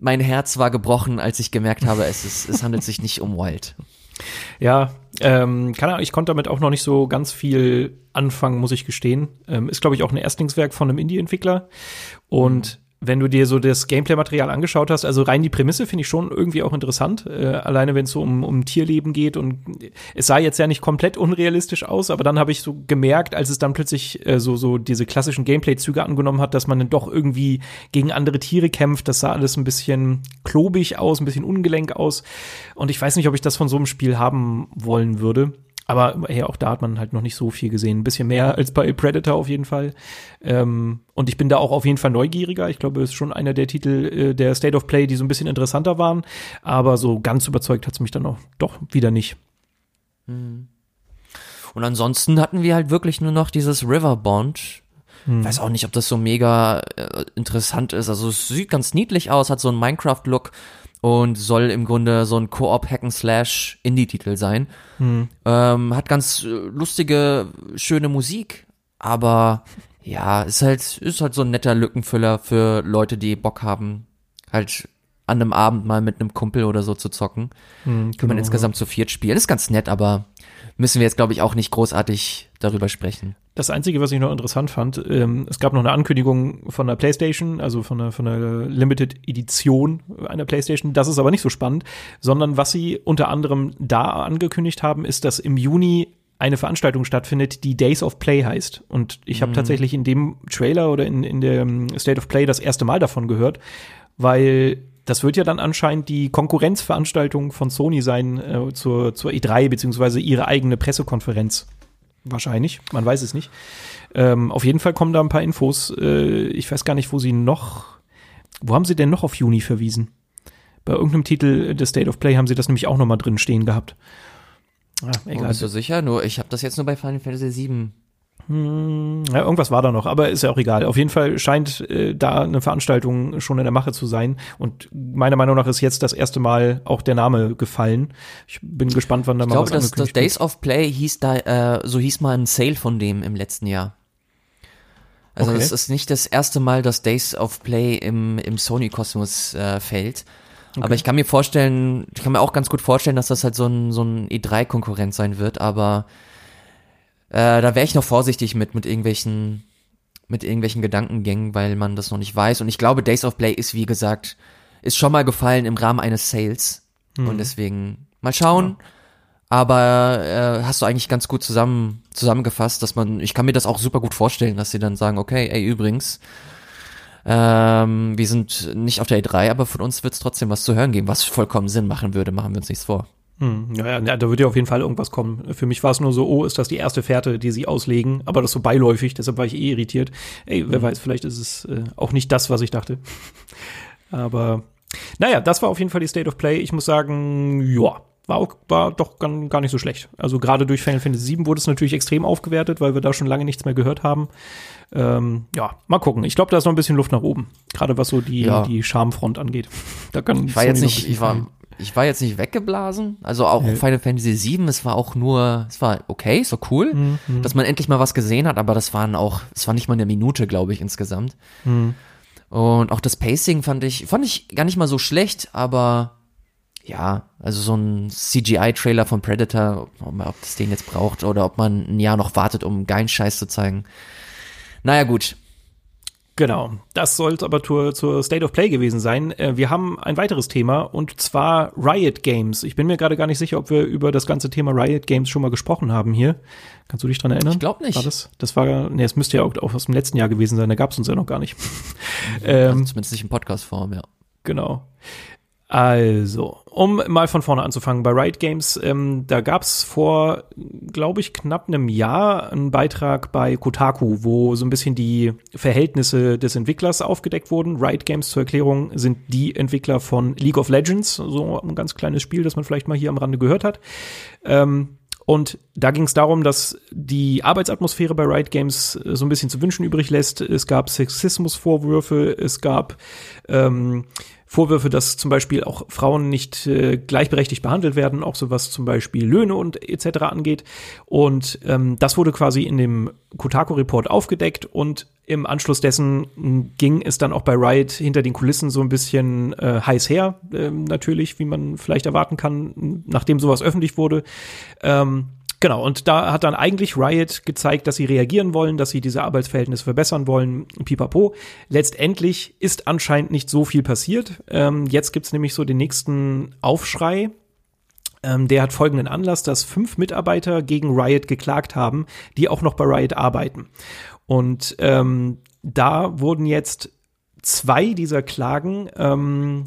mein Herz war gebrochen, als ich gemerkt habe, es, ist, es handelt sich nicht um Wild. Ja, ähm, keine Ahnung, ich konnte damit auch noch nicht so ganz viel anfangen, muss ich gestehen. Ähm, ist, glaube ich, auch ein Erstlingswerk von einem Indie-Entwickler. Und wenn du dir so das Gameplay-Material angeschaut hast, also rein die Prämisse finde ich schon irgendwie auch interessant, äh, alleine wenn es so um, um Tierleben geht und es sah jetzt ja nicht komplett unrealistisch aus, aber dann habe ich so gemerkt, als es dann plötzlich äh, so so diese klassischen Gameplay-Züge angenommen hat, dass man dann doch irgendwie gegen andere Tiere kämpft, das sah alles ein bisschen klobig aus, ein bisschen ungelenk aus und ich weiß nicht, ob ich das von so einem Spiel haben wollen würde. Aber hey, auch da hat man halt noch nicht so viel gesehen. Ein bisschen mehr als bei Predator auf jeden Fall. Ähm, und ich bin da auch auf jeden Fall neugieriger. Ich glaube, es ist schon einer der Titel äh, der State of Play, die so ein bisschen interessanter waren. Aber so ganz überzeugt hat es mich dann auch doch wieder nicht. Hm. Und ansonsten hatten wir halt wirklich nur noch dieses Riverbond. Hm. Weiß auch nicht, ob das so mega äh, interessant ist. Also es sieht ganz niedlich aus, hat so einen Minecraft-Look und soll im Grunde so ein Koop Hack and Slash Indie Titel sein. Hm. Ähm, hat ganz äh, lustige, schöne Musik, aber ja, ist halt ist halt so ein netter Lückenfüller für Leute, die Bock haben, halt an einem Abend mal mit einem Kumpel oder so zu zocken. Hm, Kann man genau, insgesamt zu viert spielen. Ist ganz nett, aber müssen wir jetzt, glaube ich, auch nicht großartig darüber sprechen. Das Einzige, was ich noch interessant fand, ähm, es gab noch eine Ankündigung von der PlayStation, also von der, von der Limited Edition einer PlayStation. Das ist aber nicht so spannend, sondern was sie unter anderem da angekündigt haben, ist, dass im Juni eine Veranstaltung stattfindet, die Days of Play heißt. Und ich habe mhm. tatsächlich in dem Trailer oder in, in der ähm, State of Play das erste Mal davon gehört, weil das wird ja dann anscheinend die Konkurrenzveranstaltung von Sony sein äh, zur, zur E3, beziehungsweise ihre eigene Pressekonferenz. Wahrscheinlich, man weiß es nicht. Ähm, auf jeden Fall kommen da ein paar Infos. Äh, ich weiß gar nicht, wo sie noch. Wo haben sie denn noch auf Juni verwiesen? Bei irgendeinem Titel des State of Play haben sie das nämlich auch noch mal drin stehen gehabt. Ah, egal. Oh, bist du sicher? Nur, ich habe das jetzt nur bei Final Fantasy VII hm, ja, irgendwas war da noch, aber ist ja auch egal. Auf jeden Fall scheint äh, da eine Veranstaltung schon in der Mache zu sein. Und meiner Meinung nach ist jetzt das erste Mal auch der Name gefallen. Ich bin gespannt, wann da ich mal glaube, was das, das Days of Play hieß da, äh, so hieß mal ein Sale von dem im letzten Jahr. Also okay. das ist nicht das erste Mal, dass Days of Play im, im Sony-Kosmos äh, fällt. Okay. Aber ich kann mir vorstellen, ich kann mir auch ganz gut vorstellen, dass das halt so ein, so ein E3-Konkurrent sein wird, aber äh, da wäre ich noch vorsichtig mit, mit irgendwelchen, mit irgendwelchen Gedankengängen, weil man das noch nicht weiß. Und ich glaube, Days of Play ist, wie gesagt, ist schon mal gefallen im Rahmen eines Sales. Mhm. Und deswegen mal schauen. Ja. Aber äh, hast du eigentlich ganz gut zusammen zusammengefasst, dass man, ich kann mir das auch super gut vorstellen, dass sie dann sagen, okay, ey, übrigens, ähm, wir sind nicht auf der E3, aber von uns wird es trotzdem was zu hören geben, was vollkommen Sinn machen würde, machen wir uns nichts vor. Hm, ja, ja, da wird ja auf jeden Fall irgendwas kommen. Für mich war es nur so, oh, ist das die erste Fährte, die sie auslegen, aber das so beiläufig, deshalb war ich eh irritiert. Ey, wer mhm. weiß, vielleicht ist es äh, auch nicht das, was ich dachte. aber naja, das war auf jeden Fall die State of Play. Ich muss sagen, ja, war, auch, war doch gar, nicht so schlecht. Also gerade durch Final Fantasy VII wurde es natürlich extrem aufgewertet, weil wir da schon lange nichts mehr gehört haben. Ähm, ja, mal gucken. Ich glaube, da ist noch ein bisschen Luft nach oben. Gerade was so die, ja. die Schamfront angeht. Da kann ich war jetzt nicht, ich war, ich war jetzt nicht weggeblasen. Also auch nee. Final Fantasy VII, es war auch nur, es war okay, so cool, mhm, mhm. dass man endlich mal was gesehen hat, aber das waren auch, es war nicht mal eine Minute, glaube ich, insgesamt. Mhm. Und auch das Pacing fand ich, fand ich gar nicht mal so schlecht, aber ja, also so ein CGI-Trailer von Predator, ob, ob das den jetzt braucht oder ob man ein Jahr noch wartet, um geilen Scheiß zu zeigen. Naja, gut. Genau, das sollte aber zur, zur State of Play gewesen sein. Äh, wir haben ein weiteres Thema und zwar Riot Games. Ich bin mir gerade gar nicht sicher, ob wir über das ganze Thema Riot Games schon mal gesprochen haben hier. Kannst du dich dran erinnern? Ich glaube nicht. War das, das war, nee, es müsste ja auch, auch aus dem letzten Jahr gewesen sein, da gab es uns ja noch gar nicht. ähm, zumindest nicht in Podcast-Form, ja. Genau. Also, um mal von vorne anzufangen, bei Riot Games, ähm, da gab's vor, glaube ich, knapp einem Jahr einen Beitrag bei Kotaku, wo so ein bisschen die Verhältnisse des Entwicklers aufgedeckt wurden. Riot Games zur Erklärung sind die Entwickler von League of Legends, so ein ganz kleines Spiel, das man vielleicht mal hier am Rande gehört hat. Ähm, und da ging es darum, dass die Arbeitsatmosphäre bei Riot Games äh, so ein bisschen zu wünschen übrig lässt. Es gab Sexismusvorwürfe, es gab ähm, Vorwürfe, dass zum Beispiel auch Frauen nicht äh, gleichberechtigt behandelt werden, auch so was zum Beispiel Löhne und etc. angeht. Und ähm, das wurde quasi in dem Kotaku-Report aufgedeckt und im Anschluss dessen ging es dann auch bei Riot hinter den Kulissen so ein bisschen äh, heiß her, äh, natürlich, wie man vielleicht erwarten kann, nachdem sowas öffentlich wurde. Ähm, Genau, und da hat dann eigentlich Riot gezeigt, dass sie reagieren wollen, dass sie diese Arbeitsverhältnisse verbessern wollen, pipapo. Letztendlich ist anscheinend nicht so viel passiert. Ähm, jetzt gibt's nämlich so den nächsten Aufschrei. Ähm, der hat folgenden Anlass, dass fünf Mitarbeiter gegen Riot geklagt haben, die auch noch bei Riot arbeiten. Und ähm, da wurden jetzt zwei dieser Klagen ähm,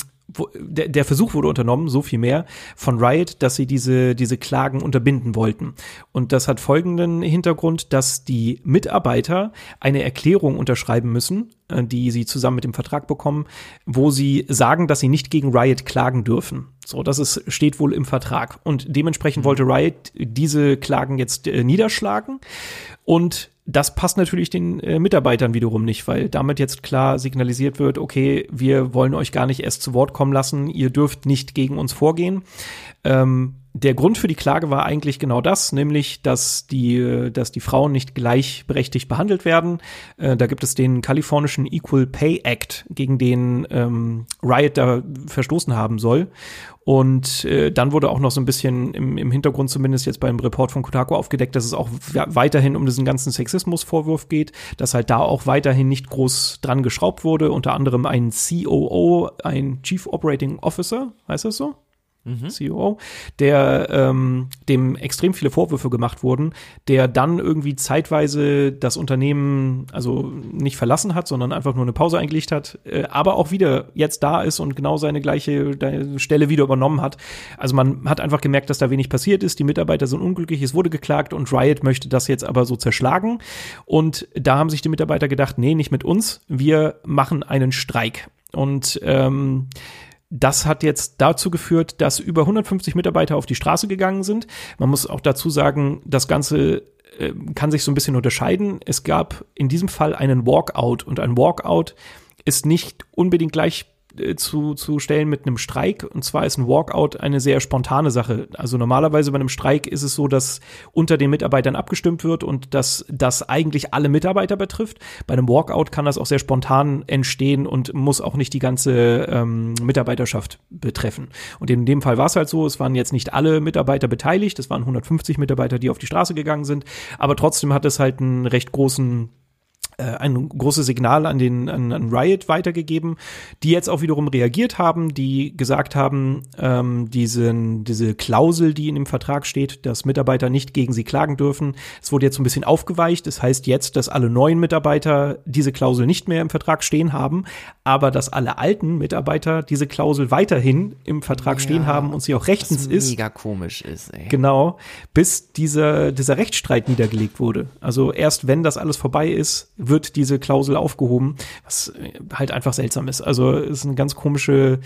der, der Versuch wurde unternommen, so viel mehr, von Riot, dass sie diese, diese Klagen unterbinden wollten. Und das hat folgenden Hintergrund, dass die Mitarbeiter eine Erklärung unterschreiben müssen, äh, die sie zusammen mit dem Vertrag bekommen, wo sie sagen, dass sie nicht gegen Riot klagen dürfen. So, das ist, steht wohl im Vertrag. Und dementsprechend mhm. wollte Riot diese Klagen jetzt äh, niederschlagen. Und das passt natürlich den äh, Mitarbeitern wiederum nicht, weil damit jetzt klar signalisiert wird, okay, wir wollen euch gar nicht erst zu Wort kommen lassen, ihr dürft nicht gegen uns vorgehen. Ähm, der Grund für die Klage war eigentlich genau das, nämlich, dass die, dass die Frauen nicht gleichberechtigt behandelt werden. Äh, da gibt es den kalifornischen Equal Pay Act, gegen den ähm, Riot da verstoßen haben soll. Und äh, dann wurde auch noch so ein bisschen im, im Hintergrund zumindest jetzt beim Report von Kotaku aufgedeckt, dass es auch weiterhin um diesen ganzen Sexismusvorwurf geht, dass halt da auch weiterhin nicht groß dran geschraubt wurde. Unter anderem ein COO, ein Chief Operating Officer, heißt das so? Mhm. CEO, der ähm, dem extrem viele Vorwürfe gemacht wurden, der dann irgendwie zeitweise das Unternehmen also nicht verlassen hat, sondern einfach nur eine Pause eingelegt hat, äh, aber auch wieder jetzt da ist und genau seine gleiche Stelle wieder übernommen hat. Also man hat einfach gemerkt, dass da wenig passiert ist. Die Mitarbeiter sind unglücklich, es wurde geklagt und Riot möchte das jetzt aber so zerschlagen. Und da haben sich die Mitarbeiter gedacht, nee, nicht mit uns, wir machen einen Streik. Und ähm, das hat jetzt dazu geführt, dass über 150 Mitarbeiter auf die Straße gegangen sind. Man muss auch dazu sagen, das Ganze äh, kann sich so ein bisschen unterscheiden. Es gab in diesem Fall einen Walkout und ein Walkout ist nicht unbedingt gleich zu, zu stellen mit einem Streik. Und zwar ist ein Walkout eine sehr spontane Sache. Also normalerweise bei einem Streik ist es so, dass unter den Mitarbeitern abgestimmt wird und dass das eigentlich alle Mitarbeiter betrifft. Bei einem Walkout kann das auch sehr spontan entstehen und muss auch nicht die ganze ähm, Mitarbeiterschaft betreffen. Und in dem Fall war es halt so, es waren jetzt nicht alle Mitarbeiter beteiligt, es waren 150 Mitarbeiter, die auf die Straße gegangen sind, aber trotzdem hat es halt einen recht großen äh, ein großes Signal an den an, an Riot weitergegeben, die jetzt auch wiederum reagiert haben, die gesagt haben, ähm, diesen, diese Klausel, die in dem Vertrag steht, dass Mitarbeiter nicht gegen sie klagen dürfen, es wurde jetzt ein bisschen aufgeweicht. Das heißt jetzt, dass alle neuen Mitarbeiter diese Klausel nicht mehr im Vertrag stehen haben, aber dass alle alten Mitarbeiter diese Klausel weiterhin im Vertrag ja, stehen haben und sie auch rechtens ist. Mega komisch ist. Ey. Genau, bis dieser dieser Rechtsstreit niedergelegt wurde. Also erst wenn das alles vorbei ist, wird diese Klausel aufgehoben, was äh, halt einfach seltsam ist. Also ist eine ganz komische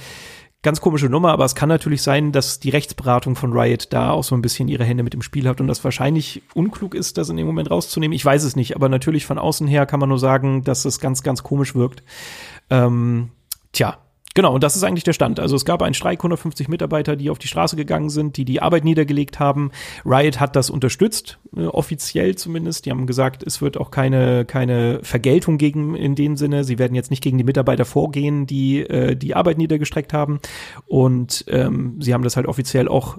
ganz komische Nummer, aber es kann natürlich sein, dass die Rechtsberatung von Riot da auch so ein bisschen ihre Hände mit im Spiel hat und das wahrscheinlich unklug ist, das in dem Moment rauszunehmen. Ich weiß es nicht, aber natürlich von außen her kann man nur sagen, dass es ganz, ganz komisch wirkt. Ähm, tja, Genau, und das ist eigentlich der Stand. Also es gab einen Streik, 150 Mitarbeiter, die auf die Straße gegangen sind, die die Arbeit niedergelegt haben. Riot hat das unterstützt, äh, offiziell zumindest. Die haben gesagt, es wird auch keine, keine Vergeltung gegen in dem Sinne. Sie werden jetzt nicht gegen die Mitarbeiter vorgehen, die äh, die Arbeit niedergestreckt haben. Und ähm, sie haben das halt offiziell auch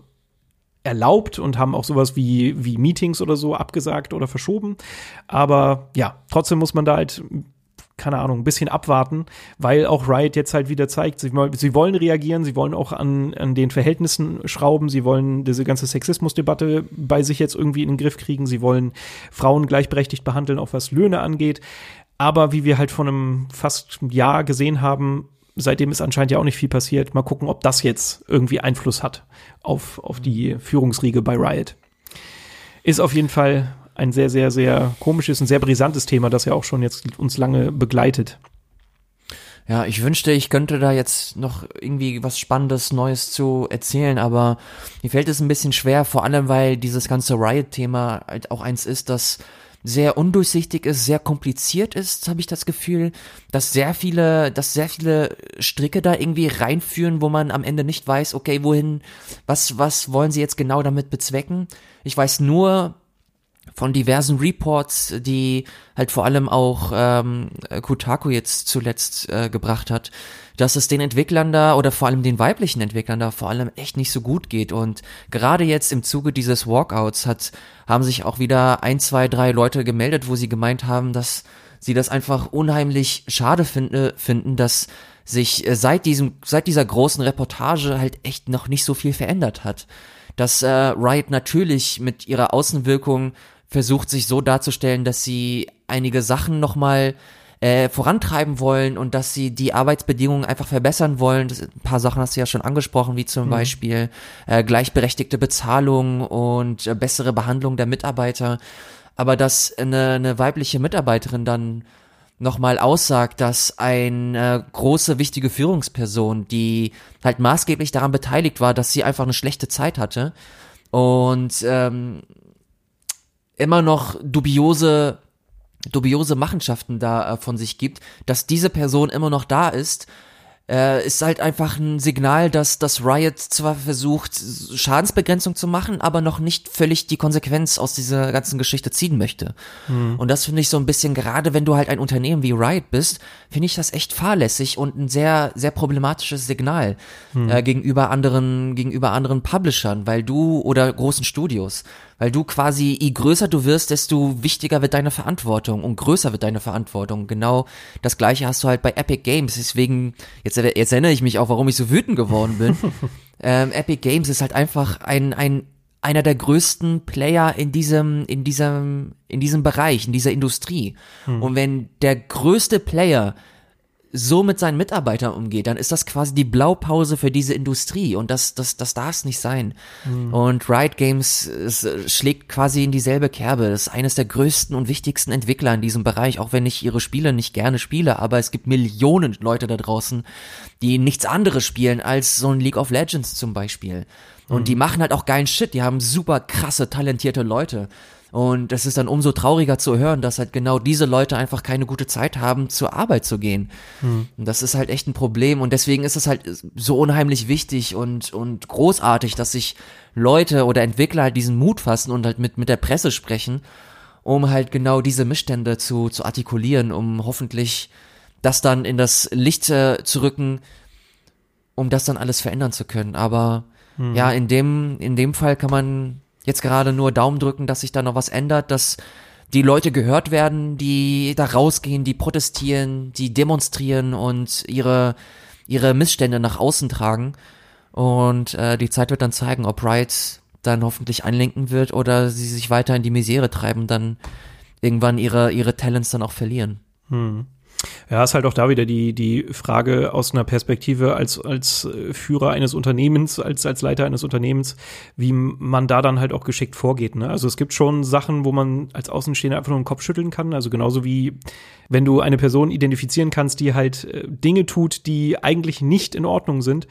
erlaubt und haben auch sowas wie, wie Meetings oder so abgesagt oder verschoben. Aber ja, trotzdem muss man da halt keine Ahnung, ein bisschen abwarten, weil auch Riot jetzt halt wieder zeigt, sie, sie wollen reagieren, sie wollen auch an, an den Verhältnissen schrauben, sie wollen diese ganze Sexismusdebatte bei sich jetzt irgendwie in den Griff kriegen, sie wollen Frauen gleichberechtigt behandeln, auch was Löhne angeht. Aber wie wir halt vor einem fast Jahr gesehen haben, seitdem ist anscheinend ja auch nicht viel passiert. Mal gucken, ob das jetzt irgendwie Einfluss hat auf, auf die Führungsriege bei Riot. Ist auf jeden Fall ein sehr, sehr, sehr komisches und sehr brisantes Thema, das ja auch schon jetzt uns lange begleitet. Ja, ich wünschte, ich könnte da jetzt noch irgendwie was Spannendes, Neues zu erzählen, aber mir fällt es ein bisschen schwer, vor allem weil dieses ganze Riot-Thema halt auch eins ist, das sehr undurchsichtig ist, sehr kompliziert ist, habe ich das Gefühl, dass sehr viele, dass sehr viele Stricke da irgendwie reinführen, wo man am Ende nicht weiß, okay, wohin, was, was wollen sie jetzt genau damit bezwecken? Ich weiß nur, von diversen Reports, die halt vor allem auch ähm, Kotaku jetzt zuletzt äh, gebracht hat, dass es den Entwicklern da oder vor allem den weiblichen Entwicklern da vor allem echt nicht so gut geht. Und gerade jetzt im Zuge dieses Walkouts hat, haben sich auch wieder ein, zwei, drei Leute gemeldet, wo sie gemeint haben, dass sie das einfach unheimlich schade finde, finden, dass sich äh, seit diesem, seit dieser großen Reportage halt echt noch nicht so viel verändert hat. Dass äh, Riot natürlich mit ihrer Außenwirkung versucht sich so darzustellen, dass sie einige Sachen nochmal äh, vorantreiben wollen und dass sie die Arbeitsbedingungen einfach verbessern wollen. Das, ein paar Sachen hast du ja schon angesprochen, wie zum mhm. Beispiel äh, gleichberechtigte Bezahlung und äh, bessere Behandlung der Mitarbeiter. Aber dass eine, eine weibliche Mitarbeiterin dann nochmal aussagt, dass eine äh, große, wichtige Führungsperson, die halt maßgeblich daran beteiligt war, dass sie einfach eine schlechte Zeit hatte und ähm, immer noch dubiose dubiose Machenschaften da äh, von sich gibt, dass diese Person immer noch da ist, äh, ist halt einfach ein Signal, dass das Riot zwar versucht, Schadensbegrenzung zu machen, aber noch nicht völlig die Konsequenz aus dieser ganzen Geschichte ziehen möchte. Mhm. Und das finde ich so ein bisschen, gerade wenn du halt ein Unternehmen wie Riot bist, finde ich das echt fahrlässig und ein sehr, sehr problematisches Signal mhm. äh, gegenüber anderen, gegenüber anderen Publishern, weil du oder großen Studios, weil du quasi, je größer du wirst, desto wichtiger wird deine Verantwortung und größer wird deine Verantwortung. Genau das gleiche hast du halt bei Epic Games. Deswegen, jetzt, jetzt erinnere ich mich auch, warum ich so wütend geworden bin. ähm, Epic Games ist halt einfach ein, ein einer der größten Player in diesem, in diesem, in diesem Bereich, in dieser Industrie. Hm. Und wenn der größte Player so mit seinen Mitarbeitern umgeht, dann ist das quasi die Blaupause für diese Industrie und das, das, das darf es nicht sein. Mhm. Und Riot Games es, schlägt quasi in dieselbe Kerbe. Das ist eines der größten und wichtigsten Entwickler in diesem Bereich, auch wenn ich ihre Spiele nicht gerne spiele, aber es gibt Millionen Leute da draußen, die nichts anderes spielen als so ein League of Legends zum Beispiel. Und mhm. die machen halt auch geilen Shit, die haben super krasse, talentierte Leute. Und es ist dann umso trauriger zu hören, dass halt genau diese Leute einfach keine gute Zeit haben, zur Arbeit zu gehen. Mhm. Und das ist halt echt ein Problem. Und deswegen ist es halt so unheimlich wichtig und, und großartig, dass sich Leute oder Entwickler halt diesen Mut fassen und halt mit, mit der Presse sprechen, um halt genau diese Missstände zu, zu artikulieren, um hoffentlich das dann in das Licht äh, zu rücken, um das dann alles verändern zu können. Aber mhm. ja, in dem, in dem Fall kann man jetzt gerade nur Daumen drücken, dass sich da noch was ändert, dass die Leute gehört werden, die da rausgehen, die protestieren, die demonstrieren und ihre, ihre Missstände nach außen tragen. Und äh, die Zeit wird dann zeigen, ob Riot dann hoffentlich einlenken wird oder sie sich weiter in die Misere treiben, dann irgendwann ihre, ihre Talents dann auch verlieren. Hm. Ja, ist halt auch da wieder die, die Frage aus einer Perspektive als, als äh, Führer eines Unternehmens, als, als Leiter eines Unternehmens, wie man da dann halt auch geschickt vorgeht. Ne? Also es gibt schon Sachen, wo man als Außenstehender einfach nur den Kopf schütteln kann. Also genauso wie wenn du eine Person identifizieren kannst, die halt äh, Dinge tut, die eigentlich nicht in Ordnung sind,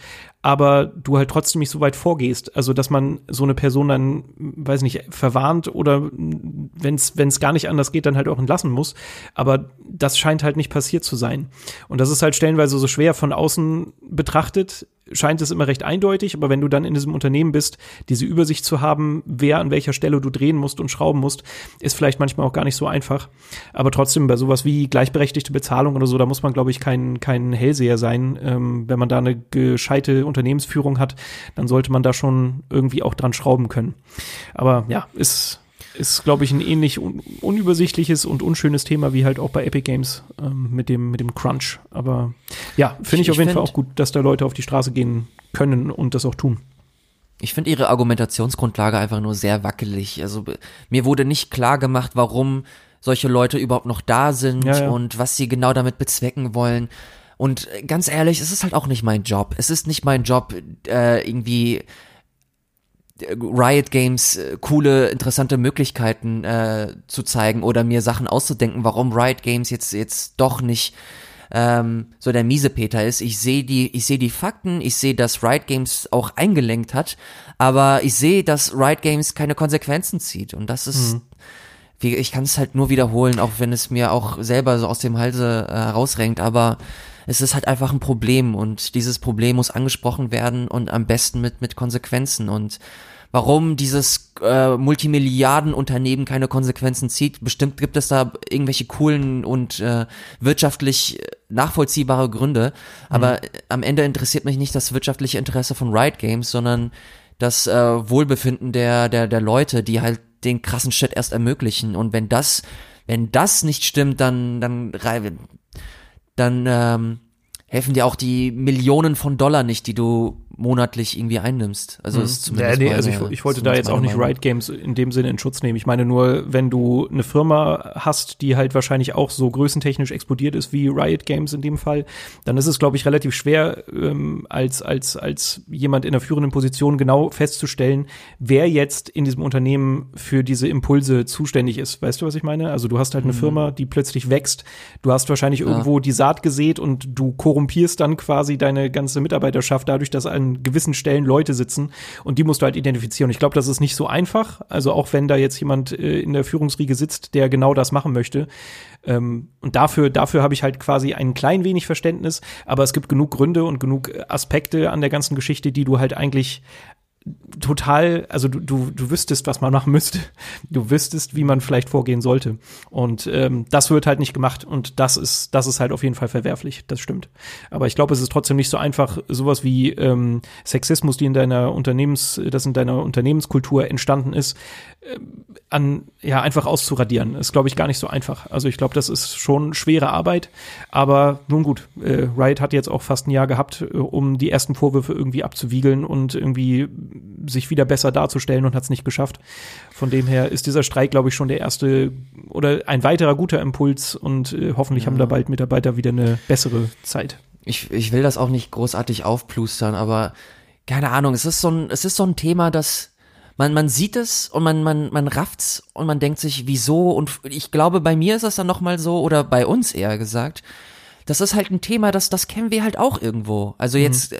aber du halt trotzdem nicht so weit vorgehst. Also, dass man so eine Person dann, weiß nicht, verwarnt oder wenn es gar nicht anders geht, dann halt auch entlassen muss. Aber das scheint halt nicht passiert zu sein. Und das ist halt stellenweise so schwer von außen betrachtet, scheint es immer recht eindeutig, aber wenn du dann in diesem Unternehmen bist, diese Übersicht zu haben, wer an welcher Stelle du drehen musst und schrauben musst, ist vielleicht manchmal auch gar nicht so einfach. Aber trotzdem bei sowas wie gleichberechtigte Bezahlung oder so, da muss man, glaube ich, kein, kein Hellseher sein. Ähm, wenn man da eine gescheite Unternehmensführung hat, dann sollte man da schon irgendwie auch dran schrauben können. Aber ja, ist ist, glaube ich, ein ähnlich un unübersichtliches und unschönes Thema wie halt auch bei Epic Games ähm, mit dem mit dem Crunch. Aber ja, finde ich, ich, auf jeden Fall auch gut, dass da Leute auf die Straße gehen können und das auch tun. Ich finde ihre Argumentationsgrundlage einfach nur sehr wackelig. Also mir wurde nicht klar gemacht, warum solche Leute überhaupt noch da sind ja, ja. und was sie genau damit bezwecken wollen. Und ganz ehrlich, es ist halt auch nicht mein Job. Es ist nicht mein Job, äh, irgendwie Riot Games äh, coole, interessante Möglichkeiten äh, zu zeigen oder mir Sachen auszudenken, warum Riot Games jetzt jetzt doch nicht ähm, so der miese Peter ist. Ich sehe die, ich sehe die Fakten, ich sehe, dass Riot Games auch eingelenkt hat, aber ich sehe, dass Riot Games keine Konsequenzen zieht und das ist mhm. wie, ich kann es halt nur wiederholen, auch wenn es mir auch selber so aus dem Halse äh, rausrenkt, aber es ist halt einfach ein Problem und dieses Problem muss angesprochen werden und am besten mit, mit Konsequenzen und warum dieses äh, Multimilliardenunternehmen keine Konsequenzen zieht. Bestimmt gibt es da irgendwelche coolen und äh, wirtschaftlich nachvollziehbare Gründe. Aber mhm. am Ende interessiert mich nicht das wirtschaftliche Interesse von Riot Games, sondern das äh, Wohlbefinden der, der, der Leute, die halt den krassen Shit erst ermöglichen. Und wenn das, wenn das nicht stimmt, dann, dann dann ähm, helfen dir auch die Millionen von Dollar nicht, die du monatlich irgendwie einnimmst. Also mhm. ist zumindest ja, nee, also ich, ich wollte da jetzt auch nicht Riot Games in dem Sinne in Schutz nehmen. Ich meine nur, wenn du eine Firma hast, die halt wahrscheinlich auch so größentechnisch explodiert ist wie Riot Games in dem Fall, dann ist es, glaube ich, relativ schwer, ähm, als, als, als jemand in einer führenden Position genau festzustellen, wer jetzt in diesem Unternehmen für diese Impulse zuständig ist. Weißt du, was ich meine? Also du hast halt eine mhm. Firma, die plötzlich wächst. Du hast wahrscheinlich ja. irgendwo die Saat gesät und du korrumpierst dann quasi deine ganze Mitarbeiterschaft dadurch, dass ein gewissen Stellen Leute sitzen und die musst du halt identifizieren. Ich glaube, das ist nicht so einfach. Also auch wenn da jetzt jemand äh, in der Führungsriege sitzt, der genau das machen möchte. Ähm, und dafür, dafür habe ich halt quasi ein klein wenig Verständnis, aber es gibt genug Gründe und genug Aspekte an der ganzen Geschichte, die du halt eigentlich total, also du, du, du wüsstest, was man machen müsste. Du wüsstest, wie man vielleicht vorgehen sollte. Und ähm, das wird halt nicht gemacht und das ist, das ist halt auf jeden Fall verwerflich, das stimmt. Aber ich glaube, es ist trotzdem nicht so einfach, sowas wie ähm, Sexismus, die in deiner Unternehmens, das in deiner Unternehmenskultur entstanden ist, an ja einfach auszuradieren. Ist, glaube ich, gar nicht so einfach. Also ich glaube, das ist schon schwere Arbeit. Aber nun gut, äh, Riot hat jetzt auch fast ein Jahr gehabt, äh, um die ersten Vorwürfe irgendwie abzuwiegeln und irgendwie sich wieder besser darzustellen und hat es nicht geschafft. Von dem her ist dieser Streik, glaube ich, schon der erste oder ein weiterer guter Impuls und äh, hoffentlich ja. haben da bald Mitarbeiter wieder eine bessere Zeit. Ich, ich will das auch nicht großartig aufplustern, aber keine Ahnung, es ist so ein, es ist so ein Thema, das man, man sieht es und man, man, man rafft's und man denkt sich, wieso? Und ich glaube, bei mir ist das dann nochmal so, oder bei uns eher gesagt, das ist halt ein Thema, das, das kennen wir halt auch irgendwo. Also jetzt, mhm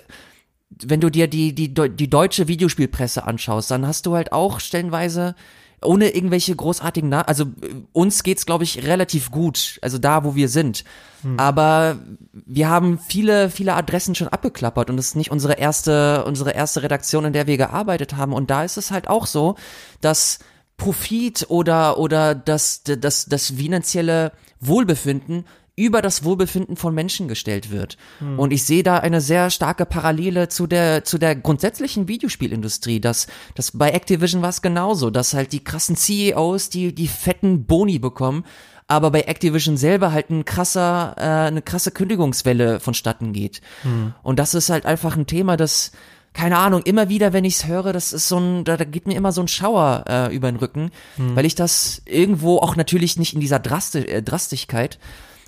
wenn du dir die, die, die deutsche Videospielpresse anschaust, dann hast du halt auch stellenweise ohne irgendwelche großartigen, Na also uns geht's glaube ich relativ gut, also da, wo wir sind. Hm. Aber wir haben viele, viele Adressen schon abgeklappert und es ist nicht unsere erste, unsere erste Redaktion, in der wir gearbeitet haben. Und da ist es halt auch so, dass Profit oder, oder das, das, das finanzielle Wohlbefinden über das Wohlbefinden von Menschen gestellt wird. Hm. Und ich sehe da eine sehr starke Parallele zu der, zu der grundsätzlichen Videospielindustrie. dass das bei Activision war es genauso, dass halt die krassen CEOs, die, die fetten Boni bekommen, aber bei Activision selber halt ein krasser, äh, eine krasse Kündigungswelle vonstatten geht. Hm. Und das ist halt einfach ein Thema, das, keine Ahnung, immer wieder, wenn ich's höre, das ist so ein, da, da geht mir immer so ein Schauer äh, über den Rücken, hm. weil ich das irgendwo auch natürlich nicht in dieser Drasti äh, Drastigkeit,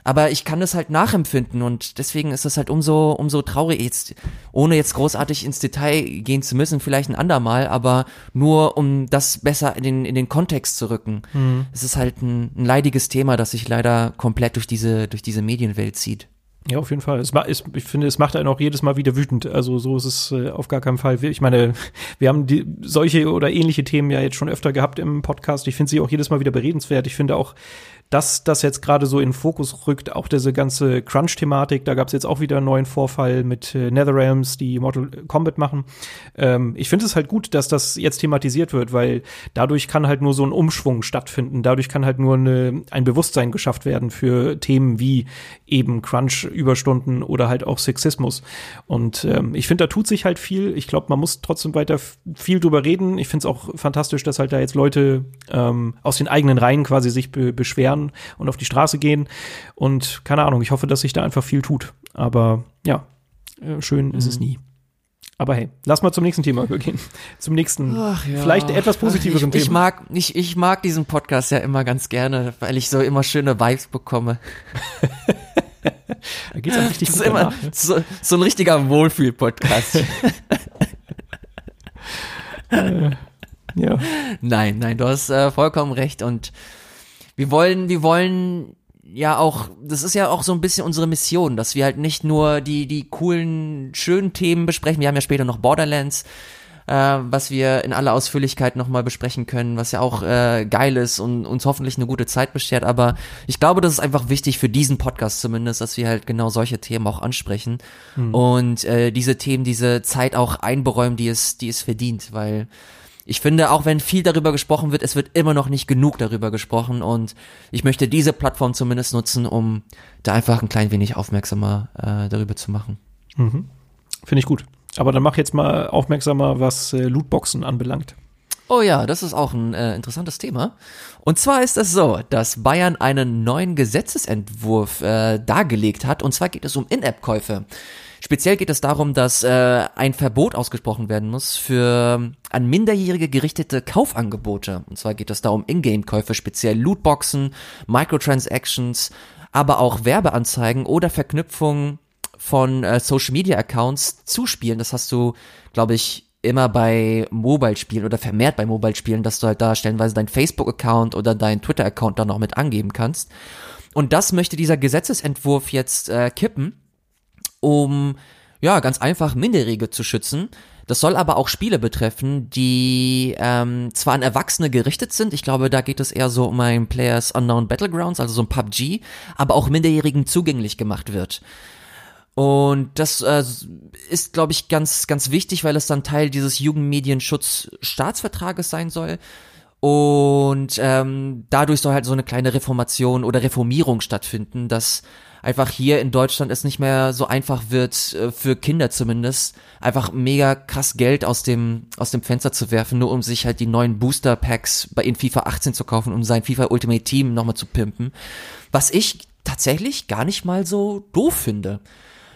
aber ich kann das halt nachempfinden und deswegen ist das halt umso, umso traurig jetzt, ohne jetzt großartig ins Detail gehen zu müssen, vielleicht ein andermal, aber nur um das besser in den, in den Kontext zu rücken. Mhm. Es ist halt ein, ein leidiges Thema, das sich leider komplett durch diese, durch diese Medienwelt zieht. Ja, auf jeden Fall. Es, ist, ich finde, es macht einen auch jedes Mal wieder wütend. Also so ist es äh, auf gar keinen Fall. Ich meine, wir haben die, solche oder ähnliche Themen ja jetzt schon öfter gehabt im Podcast. Ich finde sie auch jedes Mal wieder beredenswert. Ich finde auch dass das jetzt gerade so in den Fokus rückt, auch diese ganze Crunch-Thematik, da gab es jetzt auch wieder einen neuen Vorfall mit äh, Netherrealms, die Mortal Kombat machen. Ähm, ich finde es halt gut, dass das jetzt thematisiert wird, weil dadurch kann halt nur so ein Umschwung stattfinden. Dadurch kann halt nur eine, ein Bewusstsein geschafft werden für Themen wie eben Crunch-Überstunden oder halt auch Sexismus. Und ähm, ich finde, da tut sich halt viel. Ich glaube, man muss trotzdem weiter viel drüber reden. Ich finde es auch fantastisch, dass halt da jetzt Leute ähm, aus den eigenen Reihen quasi sich be beschweren fahren und auf die Straße gehen. Und keine Ahnung, ich hoffe, dass sich da einfach viel tut. Aber ja, äh, schön mhm. ist es mhm. nie. Aber hey, lass mal zum nächsten Thema übergehen. Zum nächsten, ja. vielleicht etwas positiveren ich, Thema. Ich mag, ich, ich mag diesen Podcast ja immer ganz gerne, weil ich so immer schöne Vibes bekomme. da geht's auch richtig das ist immer danach, ne? so, so ein richtiger Wohlfühl-Podcast. äh, ja. Nein, nein, du hast äh, vollkommen recht und wir wollen, wir wollen ja auch, das ist ja auch so ein bisschen unsere Mission, dass wir halt nicht nur die, die coolen, schönen Themen besprechen. Wir haben ja später noch Borderlands, äh, was wir in aller Ausführlichkeit nochmal besprechen können, was ja auch äh, geil ist und uns hoffentlich eine gute Zeit beschert. Aber ich glaube, das ist einfach wichtig für diesen Podcast zumindest, dass wir halt genau solche Themen auch ansprechen hm. und äh, diese Themen, diese Zeit auch einberäumen, die es, die es verdient, weil ich finde, auch wenn viel darüber gesprochen wird, es wird immer noch nicht genug darüber gesprochen und ich möchte diese Plattform zumindest nutzen, um da einfach ein klein wenig aufmerksamer äh, darüber zu machen. Mhm. Finde ich gut. Aber dann mach jetzt mal aufmerksamer, was äh, Lootboxen anbelangt. Oh ja, das ist auch ein äh, interessantes Thema. Und zwar ist es so, dass Bayern einen neuen Gesetzesentwurf äh, dargelegt hat. Und zwar geht es um In-App-Käufe. Speziell geht es darum, dass äh, ein Verbot ausgesprochen werden muss für an Minderjährige gerichtete Kaufangebote. Und zwar geht es da um Ingame-Käufe, speziell Lootboxen, Microtransactions, aber auch Werbeanzeigen oder Verknüpfungen von äh, Social-Media-Accounts zu Spielen. Das hast du, glaube ich, immer bei Mobile-Spielen oder vermehrt bei Mobile-Spielen, dass du halt da stellenweise dein Facebook-Account oder dein Twitter-Account dann noch mit angeben kannst. Und das möchte dieser Gesetzesentwurf jetzt äh, kippen um ja ganz einfach Minderjährige zu schützen. Das soll aber auch Spiele betreffen, die ähm, zwar an Erwachsene gerichtet sind, ich glaube, da geht es eher so um ein Players Unknown Battlegrounds, also so ein PUBG, aber auch Minderjährigen zugänglich gemacht wird. Und das äh, ist, glaube ich, ganz, ganz wichtig, weil es dann Teil dieses Jugendmedienschutzstaatsvertrages sein soll. Und ähm, dadurch soll halt so eine kleine Reformation oder Reformierung stattfinden, dass einfach hier in Deutschland es nicht mehr so einfach wird, äh, für Kinder zumindest, einfach mega krass Geld aus dem, aus dem Fenster zu werfen, nur um sich halt die neuen Booster Packs bei in FIFA 18 zu kaufen, um sein FIFA Ultimate Team nochmal zu pimpen. Was ich tatsächlich gar nicht mal so doof finde.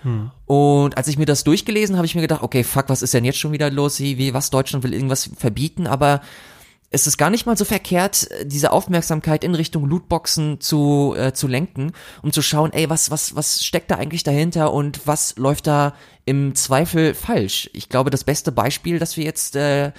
Hm. Und als ich mir das durchgelesen habe, ich mir gedacht, okay, fuck, was ist denn jetzt schon wieder los? Wie, was Deutschland will irgendwas verbieten, aber es ist gar nicht mal so verkehrt, diese Aufmerksamkeit in Richtung Lootboxen zu, äh, zu lenken, um zu schauen, ey, was, was, was steckt da eigentlich dahinter und was läuft da im Zweifel falsch? Ich glaube, das beste Beispiel, das wir jetzt äh,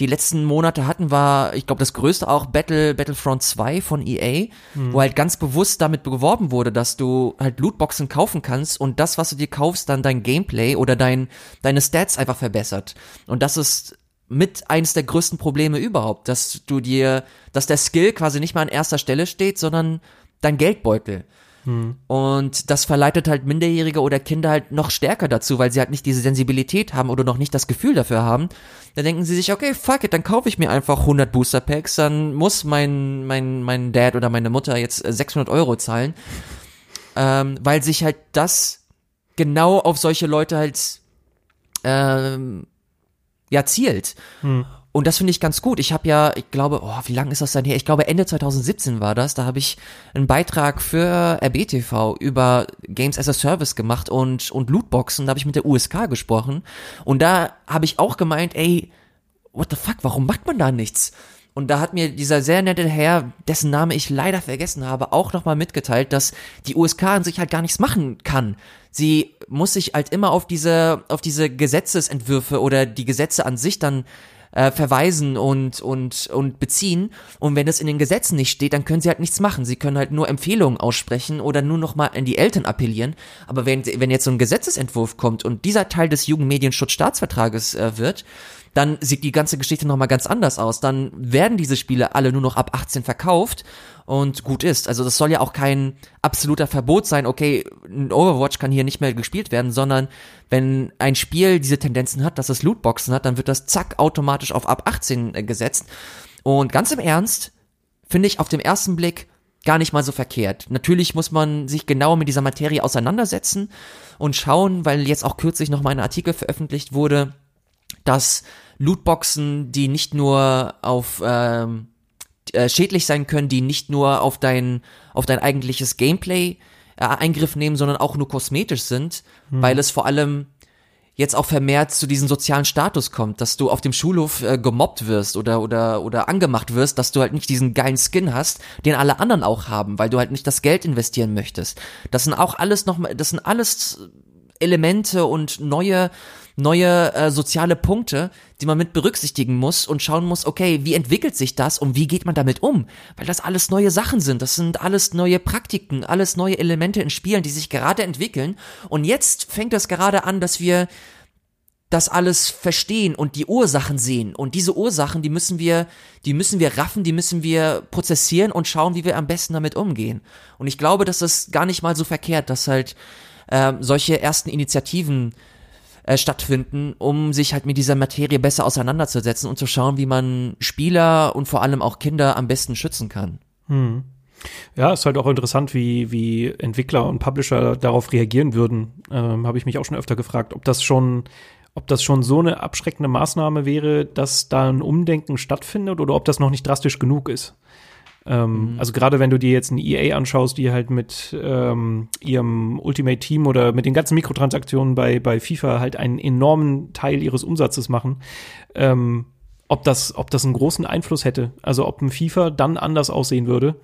die letzten Monate hatten, war, ich glaube, das größte auch Battle, Battlefront 2 von EA, hm. wo halt ganz bewusst damit beworben wurde, dass du halt Lootboxen kaufen kannst und das, was du dir kaufst, dann dein Gameplay oder dein, deine Stats einfach verbessert. Und das ist mit eines der größten Probleme überhaupt, dass du dir, dass der Skill quasi nicht mal an erster Stelle steht, sondern dein Geldbeutel. Hm. Und das verleitet halt Minderjährige oder Kinder halt noch stärker dazu, weil sie halt nicht diese Sensibilität haben oder noch nicht das Gefühl dafür haben. Dann denken sie sich, okay, fuck it, dann kaufe ich mir einfach 100 Booster Packs, dann muss mein, mein, mein Dad oder meine Mutter jetzt 600 Euro zahlen. Ähm, weil sich halt das genau auf solche Leute halt ähm, ja zielt. Hm. Und das finde ich ganz gut. Ich habe ja, ich glaube, oh, wie lange ist das denn her? Ich glaube Ende 2017 war das. Da habe ich einen Beitrag für RBTV über Games as a Service gemacht und und Lootboxen. Da habe ich mit der USK gesprochen und da habe ich auch gemeint, ey, what the fuck? Warum macht man da nichts? Und da hat mir dieser sehr nette Herr, dessen Name ich leider vergessen habe, auch nochmal mitgeteilt, dass die USK an sich halt gar nichts machen kann. Sie muss sich halt immer auf diese, auf diese Gesetzesentwürfe oder die Gesetze an sich dann äh, verweisen und, und, und beziehen. Und wenn das in den Gesetzen nicht steht, dann können sie halt nichts machen. Sie können halt nur Empfehlungen aussprechen oder nur noch mal an die Eltern appellieren. Aber wenn, wenn jetzt so ein Gesetzesentwurf kommt und dieser Teil des Jugendmedienschutzstaatsvertrages äh, wird, dann sieht die ganze Geschichte nochmal ganz anders aus. Dann werden diese Spiele alle nur noch ab 18 verkauft und gut ist. Also das soll ja auch kein absoluter Verbot sein, okay, ein Overwatch kann hier nicht mehr gespielt werden, sondern wenn ein Spiel diese Tendenzen hat, dass es Lootboxen hat, dann wird das zack automatisch auf ab 18 äh, gesetzt. Und ganz im Ernst, finde ich auf dem ersten Blick gar nicht mal so verkehrt. Natürlich muss man sich genau mit dieser Materie auseinandersetzen und schauen, weil jetzt auch kürzlich noch mal ein Artikel veröffentlicht wurde, dass Lootboxen, die nicht nur auf ähm, äh, schädlich sein können, die nicht nur auf dein auf dein eigentliches Gameplay äh, Eingriff nehmen, sondern auch nur kosmetisch sind, hm. weil es vor allem jetzt auch vermehrt zu diesem sozialen Status kommt, dass du auf dem Schulhof äh, gemobbt wirst oder oder oder angemacht wirst, dass du halt nicht diesen geilen Skin hast, den alle anderen auch haben, weil du halt nicht das Geld investieren möchtest. Das sind auch alles noch das sind alles Elemente und neue neue äh, soziale Punkte, die man mit berücksichtigen muss und schauen muss, okay, wie entwickelt sich das und wie geht man damit um? Weil das alles neue Sachen sind, das sind alles neue Praktiken, alles neue Elemente in Spielen, die sich gerade entwickeln. Und jetzt fängt es gerade an, dass wir das alles verstehen und die Ursachen sehen. Und diese Ursachen, die müssen wir, die müssen wir raffen, die müssen wir prozessieren und schauen, wie wir am besten damit umgehen. Und ich glaube, dass es gar nicht mal so verkehrt, dass halt äh, solche ersten Initiativen äh, stattfinden, um sich halt mit dieser Materie besser auseinanderzusetzen und zu schauen, wie man Spieler und vor allem auch Kinder am besten schützen kann. Hm. Ja, ist halt auch interessant, wie, wie Entwickler und Publisher darauf reagieren würden. Ähm, Habe ich mich auch schon öfter gefragt, ob das schon, ob das schon so eine abschreckende Maßnahme wäre, dass da ein Umdenken stattfindet oder ob das noch nicht drastisch genug ist. Ähm, mhm. Also gerade wenn du dir jetzt ein EA anschaust, die halt mit ähm, ihrem Ultimate Team oder mit den ganzen Mikrotransaktionen bei, bei FIFA halt einen enormen Teil ihres Umsatzes machen, ähm, ob das, ob das einen großen Einfluss hätte. Also ob ein FIFA dann anders aussehen würde,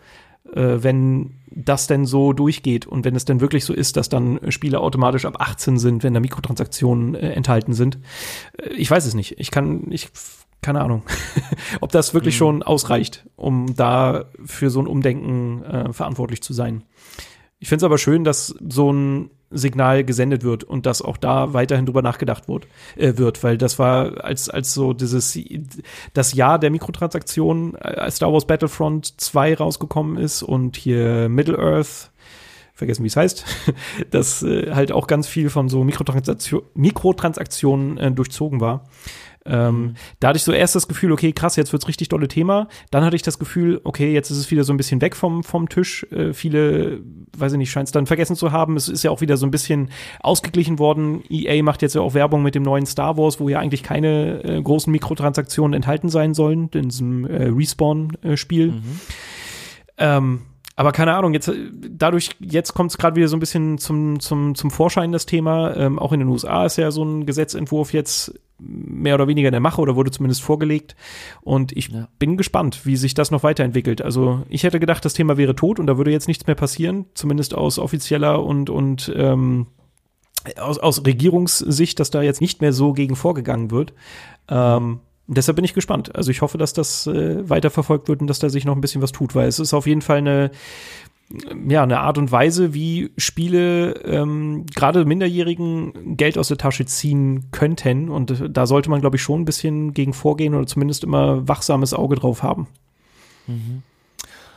äh, wenn das denn so durchgeht und wenn es denn wirklich so ist, dass dann Spiele automatisch ab 18 sind, wenn da Mikrotransaktionen äh, enthalten sind. Äh, ich weiß es nicht. Ich kann, ich keine Ahnung, ob das wirklich mhm. schon ausreicht, um da für so ein Umdenken äh, verantwortlich zu sein. Ich finde es aber schön, dass so ein Signal gesendet wird und dass auch da weiterhin drüber nachgedacht wird, äh, wird, weil das war als als so dieses das Jahr der Mikrotransaktionen, äh, als Star Wars Battlefront 2 rausgekommen ist und hier Middle Earth vergessen, wie es heißt, dass äh, halt auch ganz viel von so Mikrotransaktion, Mikrotransaktionen äh, durchzogen war. Ähm, mhm. Da hatte ich so erst das Gefühl, okay, krass, jetzt wird's richtig tolle Thema. Dann hatte ich das Gefühl, okay, jetzt ist es wieder so ein bisschen weg vom, vom Tisch. Äh, viele, weiß ich nicht, scheint es dann vergessen zu haben. Es ist ja auch wieder so ein bisschen ausgeglichen worden. EA macht jetzt ja auch Werbung mit dem neuen Star Wars, wo ja eigentlich keine äh, großen Mikrotransaktionen enthalten sein sollen, in diesem äh, Respawn-Spiel. Mhm. Ähm, aber keine Ahnung, jetzt dadurch, jetzt kommt es gerade wieder so ein bisschen zum, zum, zum Vorschein, das Thema. Ähm, auch in den USA ist ja so ein Gesetzentwurf jetzt mehr oder weniger in der Mache oder wurde zumindest vorgelegt. Und ich ja. bin gespannt, wie sich das noch weiterentwickelt. Also ich hätte gedacht, das Thema wäre tot und da würde jetzt nichts mehr passieren, zumindest aus offizieller und, und ähm, aus, aus Regierungssicht, dass da jetzt nicht mehr so gegen vorgegangen wird. Ähm, deshalb bin ich gespannt. Also ich hoffe, dass das äh, weiterverfolgt wird und dass da sich noch ein bisschen was tut, weil es ist auf jeden Fall eine ja, eine Art und Weise, wie Spiele ähm, gerade Minderjährigen Geld aus der Tasche ziehen könnten. Und da sollte man, glaube ich, schon ein bisschen gegen vorgehen oder zumindest immer wachsames Auge drauf haben. Mhm.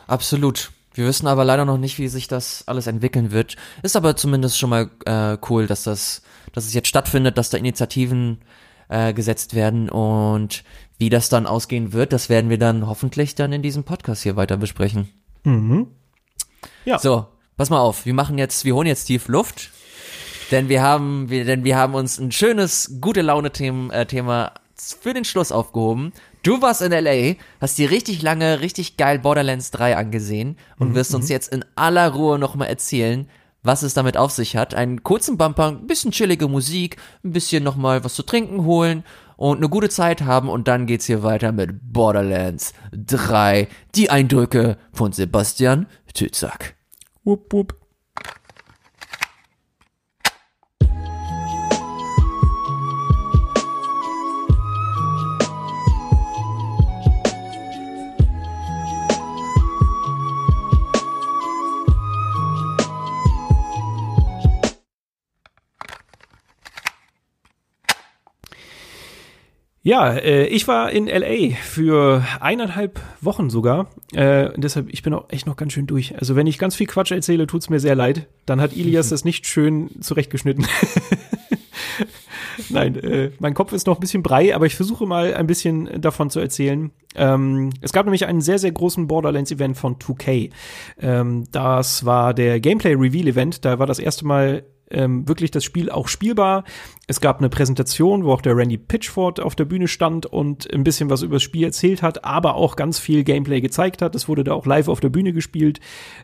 Absolut. Wir wissen aber leider noch nicht, wie sich das alles entwickeln wird. Ist aber zumindest schon mal äh, cool, dass das, dass es jetzt stattfindet, dass da Initiativen äh, gesetzt werden und wie das dann ausgehen wird, das werden wir dann hoffentlich dann in diesem Podcast hier weiter besprechen. Mhm. Ja. So, pass mal auf, wir machen jetzt, wir holen jetzt tief Luft, denn wir haben, wir, denn wir haben uns ein schönes, gute Laune-Thema äh, Thema für den Schluss aufgehoben. Du warst in LA, hast dir richtig lange, richtig geil Borderlands 3 angesehen und mhm, wirst uns mhm. jetzt in aller Ruhe nochmal erzählen, was es damit auf sich hat. Einen kurzen Bumper, ein bisschen chillige Musik, ein bisschen nochmal was zu trinken holen und eine gute Zeit haben und dann geht's hier weiter mit Borderlands 3. Die Eindrücke von Sebastian Tütsack. Wupp, wupp. Ja, äh, ich war in LA für eineinhalb Wochen sogar. Äh, deshalb, ich bin auch echt noch ganz schön durch. Also wenn ich ganz viel Quatsch erzähle, tut's mir sehr leid. Dann hat Ilias das nicht schön zurechtgeschnitten. Nein, äh, mein Kopf ist noch ein bisschen brei, aber ich versuche mal ein bisschen davon zu erzählen. Ähm, es gab nämlich einen sehr, sehr großen Borderlands-Event von 2K. Ähm, das war der Gameplay Reveal Event. Da war das erste Mal ähm, wirklich das Spiel auch spielbar. Es gab eine Präsentation, wo auch der Randy Pitchford auf der Bühne stand und ein bisschen was über das Spiel erzählt hat, aber auch ganz viel Gameplay gezeigt hat. Das wurde da auch live auf der Bühne gespielt.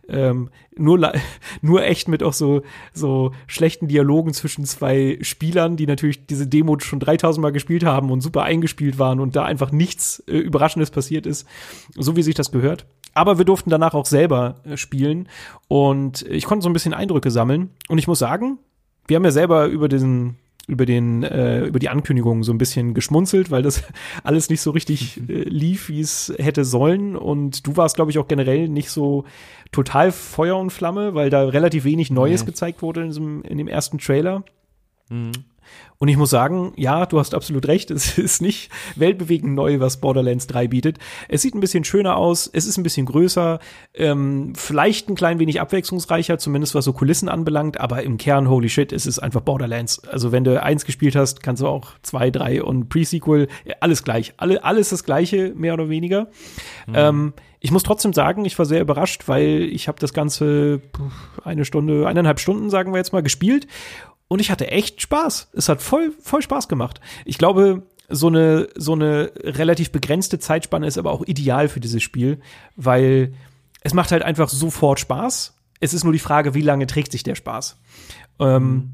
Ähm, nur, nur echt mit auch so, so schlechten Dialogen zwischen zwei Spielern, die natürlich diese Demo schon 3000 Mal gespielt haben und super eingespielt waren und da einfach nichts äh, Überraschendes passiert ist, so wie sich das gehört. Aber wir durften danach auch selber äh, spielen und ich konnte so ein bisschen Eindrücke sammeln. Und ich muss sagen, wir haben ja selber über diesen über den äh, über die Ankündigung so ein bisschen geschmunzelt, weil das alles nicht so richtig äh, lief, wie es hätte sollen und du warst glaube ich auch generell nicht so total Feuer und Flamme, weil da relativ wenig Neues nee. gezeigt wurde in, diesem, in dem ersten Trailer. Mhm. Und ich muss sagen, ja, du hast absolut recht. Es ist nicht weltbewegend neu, was Borderlands 3 bietet. Es sieht ein bisschen schöner aus, es ist ein bisschen größer, ähm, vielleicht ein klein wenig abwechslungsreicher, zumindest was so Kulissen anbelangt, aber im Kern, holy shit, es ist einfach Borderlands. Also wenn du eins gespielt hast, kannst du auch zwei, drei und Pre-Sequel, alles gleich. Alle, alles das gleiche, mehr oder weniger. Mhm. Ähm, ich muss trotzdem sagen, ich war sehr überrascht, weil ich habe das Ganze eine Stunde, eineinhalb Stunden, sagen wir jetzt mal, gespielt und ich hatte echt Spaß. Es hat voll, voll Spaß gemacht. Ich glaube, so eine, so eine relativ begrenzte Zeitspanne ist aber auch ideal für dieses Spiel, weil es macht halt einfach sofort Spaß. Es ist nur die Frage, wie lange trägt sich der Spaß. Ähm, mhm.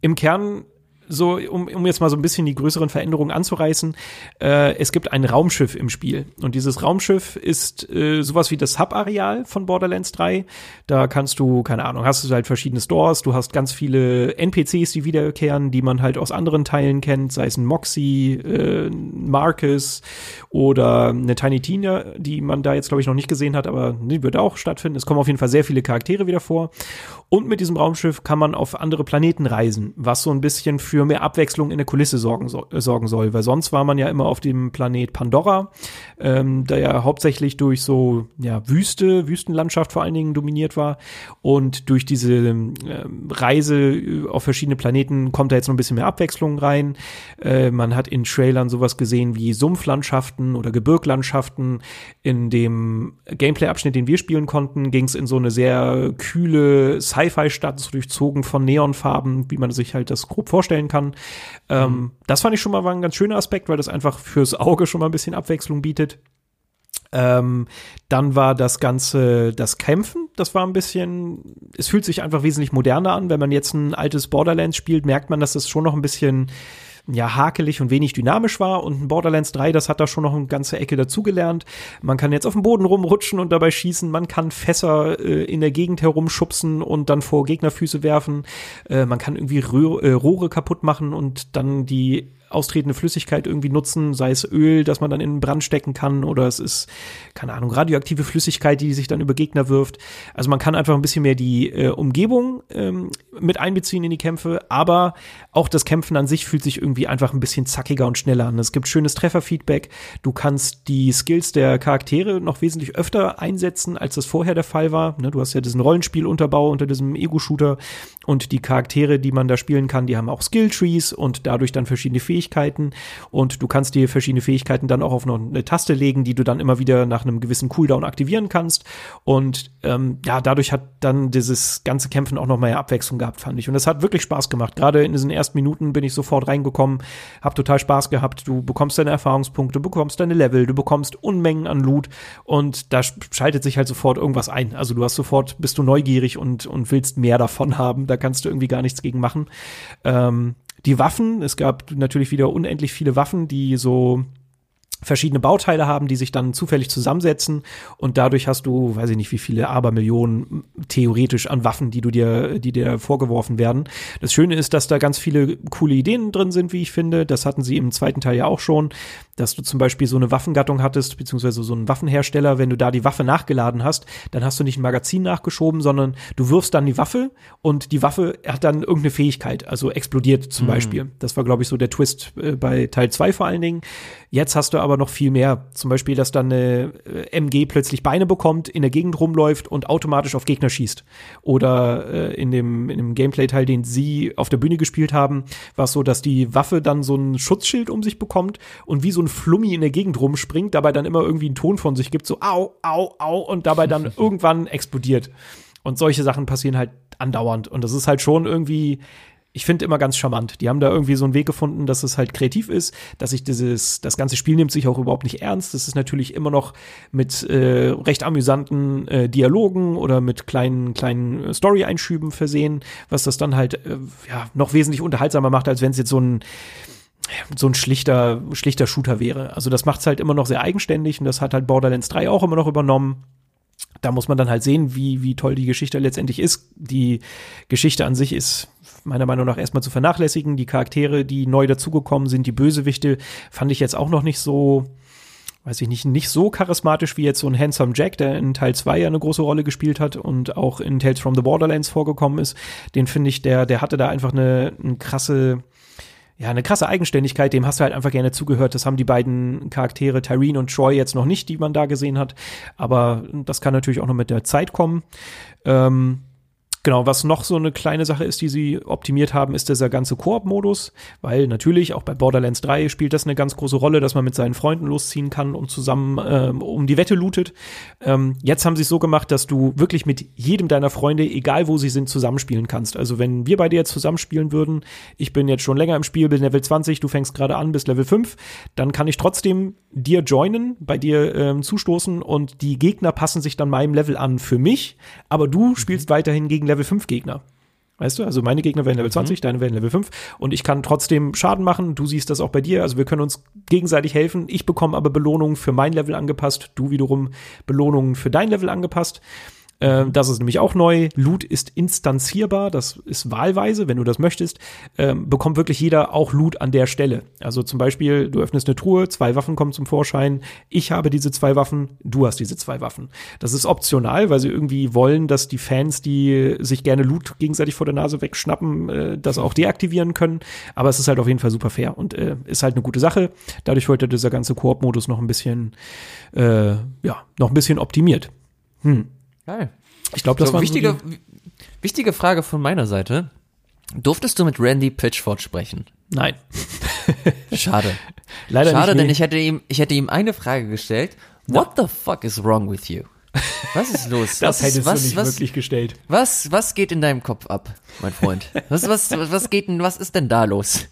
Im Kern so, um, um jetzt mal so ein bisschen die größeren Veränderungen anzureißen, äh, es gibt ein Raumschiff im Spiel. Und dieses Raumschiff ist äh, sowas wie das Hub-Areal von Borderlands 3. Da kannst du, keine Ahnung, hast du halt verschiedene Stores, du hast ganz viele NPCs, die wiederkehren, die man halt aus anderen Teilen kennt, sei es ein Moxie, äh, Marcus oder eine Tiny Tina, die man da jetzt, glaube ich, noch nicht gesehen hat, aber die wird auch stattfinden. Es kommen auf jeden Fall sehr viele Charaktere wieder vor. Und mit diesem Raumschiff kann man auf andere Planeten reisen, was so ein bisschen für mehr Abwechslung in der Kulisse sorgen, so, äh, sorgen soll. Weil sonst war man ja immer auf dem Planet Pandora, ähm, der ja hauptsächlich durch so ja, Wüste, Wüstenlandschaft vor allen Dingen dominiert war. Und durch diese ähm, Reise auf verschiedene Planeten kommt da jetzt noch ein bisschen mehr Abwechslung rein. Äh, man hat in Trailern sowas gesehen wie Sumpflandschaften oder Gebirglandschaften. In dem Gameplay-Abschnitt, den wir spielen konnten, ging es in so eine sehr kühle Sci-Fi-Stadt, so durchzogen von Neonfarben, wie man sich halt das grob vorstellen kann. Ähm, mhm. Das fand ich schon mal war ein ganz schöner Aspekt, weil das einfach fürs Auge schon mal ein bisschen Abwechslung bietet. Ähm, dann war das Ganze das Kämpfen, das war ein bisschen, es fühlt sich einfach wesentlich moderner an. Wenn man jetzt ein altes Borderlands spielt, merkt man, dass das schon noch ein bisschen ja hakelig und wenig dynamisch war und ein Borderlands 3, das hat da schon noch eine ganze Ecke dazugelernt. Man kann jetzt auf dem Boden rumrutschen und dabei schießen, man kann Fässer äh, in der Gegend herumschubsen und dann vor Gegnerfüße werfen. Äh, man kann irgendwie Röhr, äh, Rohre kaputt machen und dann die austretende Flüssigkeit irgendwie nutzen, sei es Öl, das man dann in den Brand stecken kann, oder es ist, keine Ahnung, radioaktive Flüssigkeit, die sich dann über Gegner wirft. Also man kann einfach ein bisschen mehr die äh, Umgebung ähm, mit einbeziehen in die Kämpfe, aber auch das Kämpfen an sich fühlt sich irgendwie einfach ein bisschen zackiger und schneller an. Es gibt schönes Trefferfeedback, du kannst die Skills der Charaktere noch wesentlich öfter einsetzen, als das vorher der Fall war. Ne, du hast ja diesen Rollenspielunterbau unter diesem Ego-Shooter und die Charaktere, die man da spielen kann, die haben auch Skill-Trees und dadurch dann verschiedene Fähigkeiten und du kannst dir verschiedene Fähigkeiten dann auch auf eine Taste legen, die du dann immer wieder nach einem gewissen Cooldown aktivieren kannst. Und ähm, ja, dadurch hat dann dieses ganze Kämpfen auch noch mal Abwechslung gehabt, fand ich. Und das hat wirklich Spaß gemacht. Gerade in diesen ersten Minuten bin ich sofort reingekommen, hab total Spaß gehabt. Du bekommst deine Erfahrungspunkte, bekommst deine Level, du bekommst Unmengen an Loot und da schaltet sich halt sofort irgendwas ein. Also du hast sofort, bist du neugierig und, und willst mehr davon haben. Da kannst du irgendwie gar nichts gegen machen. Ähm, die Waffen, es gab natürlich wieder unendlich viele Waffen, die so verschiedene Bauteile haben, die sich dann zufällig zusammensetzen und dadurch hast du, weiß ich nicht, wie viele Abermillionen theoretisch an Waffen, die du dir, die dir vorgeworfen werden. Das Schöne ist, dass da ganz viele coole Ideen drin sind, wie ich finde. Das hatten sie im zweiten Teil ja auch schon, dass du zum Beispiel so eine Waffengattung hattest, beziehungsweise so einen Waffenhersteller, wenn du da die Waffe nachgeladen hast, dann hast du nicht ein Magazin nachgeschoben, sondern du wirfst dann die Waffe und die Waffe hat dann irgendeine Fähigkeit, also explodiert zum mhm. Beispiel. Das war, glaube ich, so der Twist äh, bei Teil 2 vor allen Dingen. Jetzt hast du aber noch viel mehr. Zum Beispiel, dass dann eine äh, MG plötzlich Beine bekommt, in der Gegend rumläuft und automatisch auf Gegner schießt. Oder äh, in dem, in dem Gameplay-Teil, den sie auf der Bühne gespielt haben, war es so, dass die Waffe dann so ein Schutzschild um sich bekommt und wie so ein Flummi in der Gegend rumspringt, dabei dann immer irgendwie einen Ton von sich gibt, so au, au, au und dabei dann irgendwann explodiert. Und solche Sachen passieren halt andauernd. Und das ist halt schon irgendwie ich finde immer ganz charmant. Die haben da irgendwie so einen Weg gefunden, dass es halt kreativ ist, dass sich dieses, das ganze Spiel nimmt sich auch überhaupt nicht ernst. Das ist natürlich immer noch mit äh, recht amüsanten äh, Dialogen oder mit kleinen, kleinen Story-Einschüben versehen, was das dann halt äh, ja, noch wesentlich unterhaltsamer macht, als wenn es jetzt so ein so ein schlichter, schlichter Shooter wäre. Also das macht es halt immer noch sehr eigenständig und das hat halt Borderlands 3 auch immer noch übernommen da muss man dann halt sehen, wie, wie toll die Geschichte letztendlich ist. Die Geschichte an sich ist meiner Meinung nach erstmal zu vernachlässigen. Die Charaktere, die neu dazugekommen sind, die Bösewichte, fand ich jetzt auch noch nicht so, weiß ich nicht, nicht so charismatisch wie jetzt so ein Handsome Jack, der in Teil 2 ja eine große Rolle gespielt hat und auch in Tales from the Borderlands vorgekommen ist. Den finde ich, der, der hatte da einfach eine, eine krasse, ja, eine krasse Eigenständigkeit, dem hast du halt einfach gerne zugehört. Das haben die beiden Charaktere Tyrene und Troy jetzt noch nicht, die man da gesehen hat. Aber das kann natürlich auch noch mit der Zeit kommen. Ähm, Genau, was noch so eine kleine Sache ist, die sie optimiert haben, ist dieser ganze Koop-Modus, weil natürlich auch bei Borderlands 3 spielt das eine ganz große Rolle, dass man mit seinen Freunden losziehen kann und zusammen ähm, um die Wette lootet. Ähm, jetzt haben sie es so gemacht, dass du wirklich mit jedem deiner Freunde, egal wo sie sind, zusammenspielen kannst. Also wenn wir bei dir jetzt zusammenspielen würden, ich bin jetzt schon länger im Spiel, bin Level 20, du fängst gerade an bis Level 5, dann kann ich trotzdem dir joinen, bei dir ähm, zustoßen und die Gegner passen sich dann meinem Level an für mich, aber du mhm. spielst weiterhin gegen Level 5 Gegner. Weißt du, also meine Gegner werden Level 20, mhm. deine werden Level 5 und ich kann trotzdem Schaden machen. Du siehst das auch bei dir. Also wir können uns gegenseitig helfen. Ich bekomme aber Belohnungen für mein Level angepasst, du wiederum Belohnungen für dein Level angepasst. Ähm, das ist nämlich auch neu. Loot ist instanzierbar, das ist wahlweise, wenn du das möchtest, ähm, bekommt wirklich jeder auch Loot an der Stelle. Also zum Beispiel, du öffnest eine Truhe, zwei Waffen kommen zum Vorschein, ich habe diese zwei Waffen, du hast diese zwei Waffen. Das ist optional, weil sie irgendwie wollen, dass die Fans, die sich gerne Loot gegenseitig vor der Nase wegschnappen, äh, das auch deaktivieren können. Aber es ist halt auf jeden Fall super fair und äh, ist halt eine gute Sache. Dadurch wird dieser ganze Koop-Modus noch ein bisschen, äh, ja, noch ein bisschen optimiert. Hm. Geil. Ich glaube, das so, war wichtige, so wichtige Frage von meiner Seite. Durftest du mit Randy Pitchford sprechen? Nein. Schade. Leider Schade, nicht, denn ich hätte ihm, ich hätte ihm eine Frage gestellt. What the fuck is wrong with you? Was ist los? das was, hättest was, du nicht was, wirklich gestellt. Was, was geht in deinem Kopf ab, mein Freund? Was, was, was geht denn, was ist denn da los?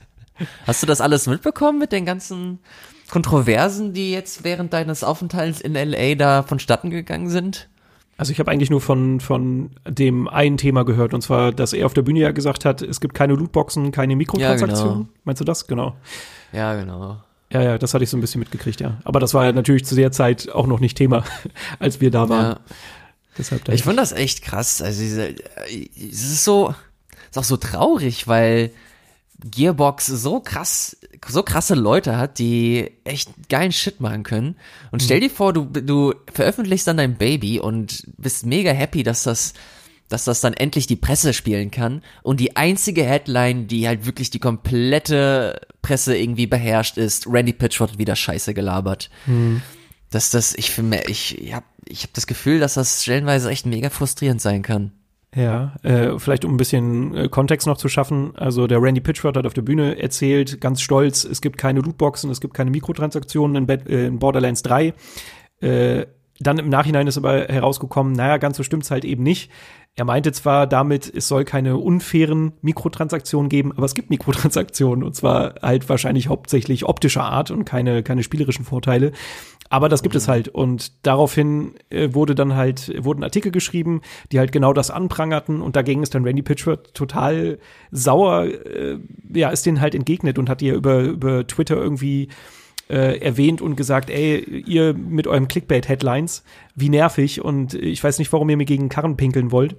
Hast du das alles mitbekommen mit den ganzen Kontroversen, die jetzt während deines Aufenthalts in LA da vonstatten gegangen sind? Also ich habe eigentlich nur von, von dem einen Thema gehört, und zwar, dass er auf der Bühne ja gesagt hat, es gibt keine Lootboxen, keine Mikrotransaktionen. Ja, genau. Meinst du das? Genau. Ja, genau. Ja, ja, das hatte ich so ein bisschen mitgekriegt, ja. Aber das war ja natürlich zu der Zeit auch noch nicht Thema, als wir da waren. Ja. Deshalb ich fand das echt krass. Also diese, es ist so, ist auch so traurig, weil Gearbox so krass, so krasse Leute hat, die echt geilen Shit machen können. Und stell mhm. dir vor, du, du veröffentlichst dann dein Baby und bist mega happy, dass das, dass das dann endlich die Presse spielen kann. Und die einzige Headline, die halt wirklich die komplette Presse irgendwie beherrscht, ist, Randy Pitchford hat wieder Scheiße gelabert. Mhm. Dass das, ich finde, ich, ich hab, ich hab das Gefühl, dass das stellenweise echt mega frustrierend sein kann. Ja, äh, vielleicht um ein bisschen äh, Kontext noch zu schaffen. Also der Randy Pitchford hat auf der Bühne erzählt, ganz stolz, es gibt keine Lootboxen, es gibt keine Mikrotransaktionen in, Bad, äh, in Borderlands 3. Äh, dann im Nachhinein ist aber herausgekommen, naja, ganz so stimmt's halt eben nicht. Er meinte zwar damit, es soll keine unfairen Mikrotransaktionen geben, aber es gibt Mikrotransaktionen und zwar halt wahrscheinlich hauptsächlich optischer Art und keine, keine spielerischen Vorteile. Aber das gibt mhm. es halt. Und daraufhin äh, wurde dann halt, wurden Artikel geschrieben, die halt genau das anprangerten. Und dagegen ist dann Randy Pitchford total sauer, äh, ja, ist denen halt entgegnet und hat ihr über, über Twitter irgendwie äh, erwähnt und gesagt, ey, ihr mit eurem Clickbait-Headlines, wie nervig und ich weiß nicht, warum ihr mir gegen Karren pinkeln wollt.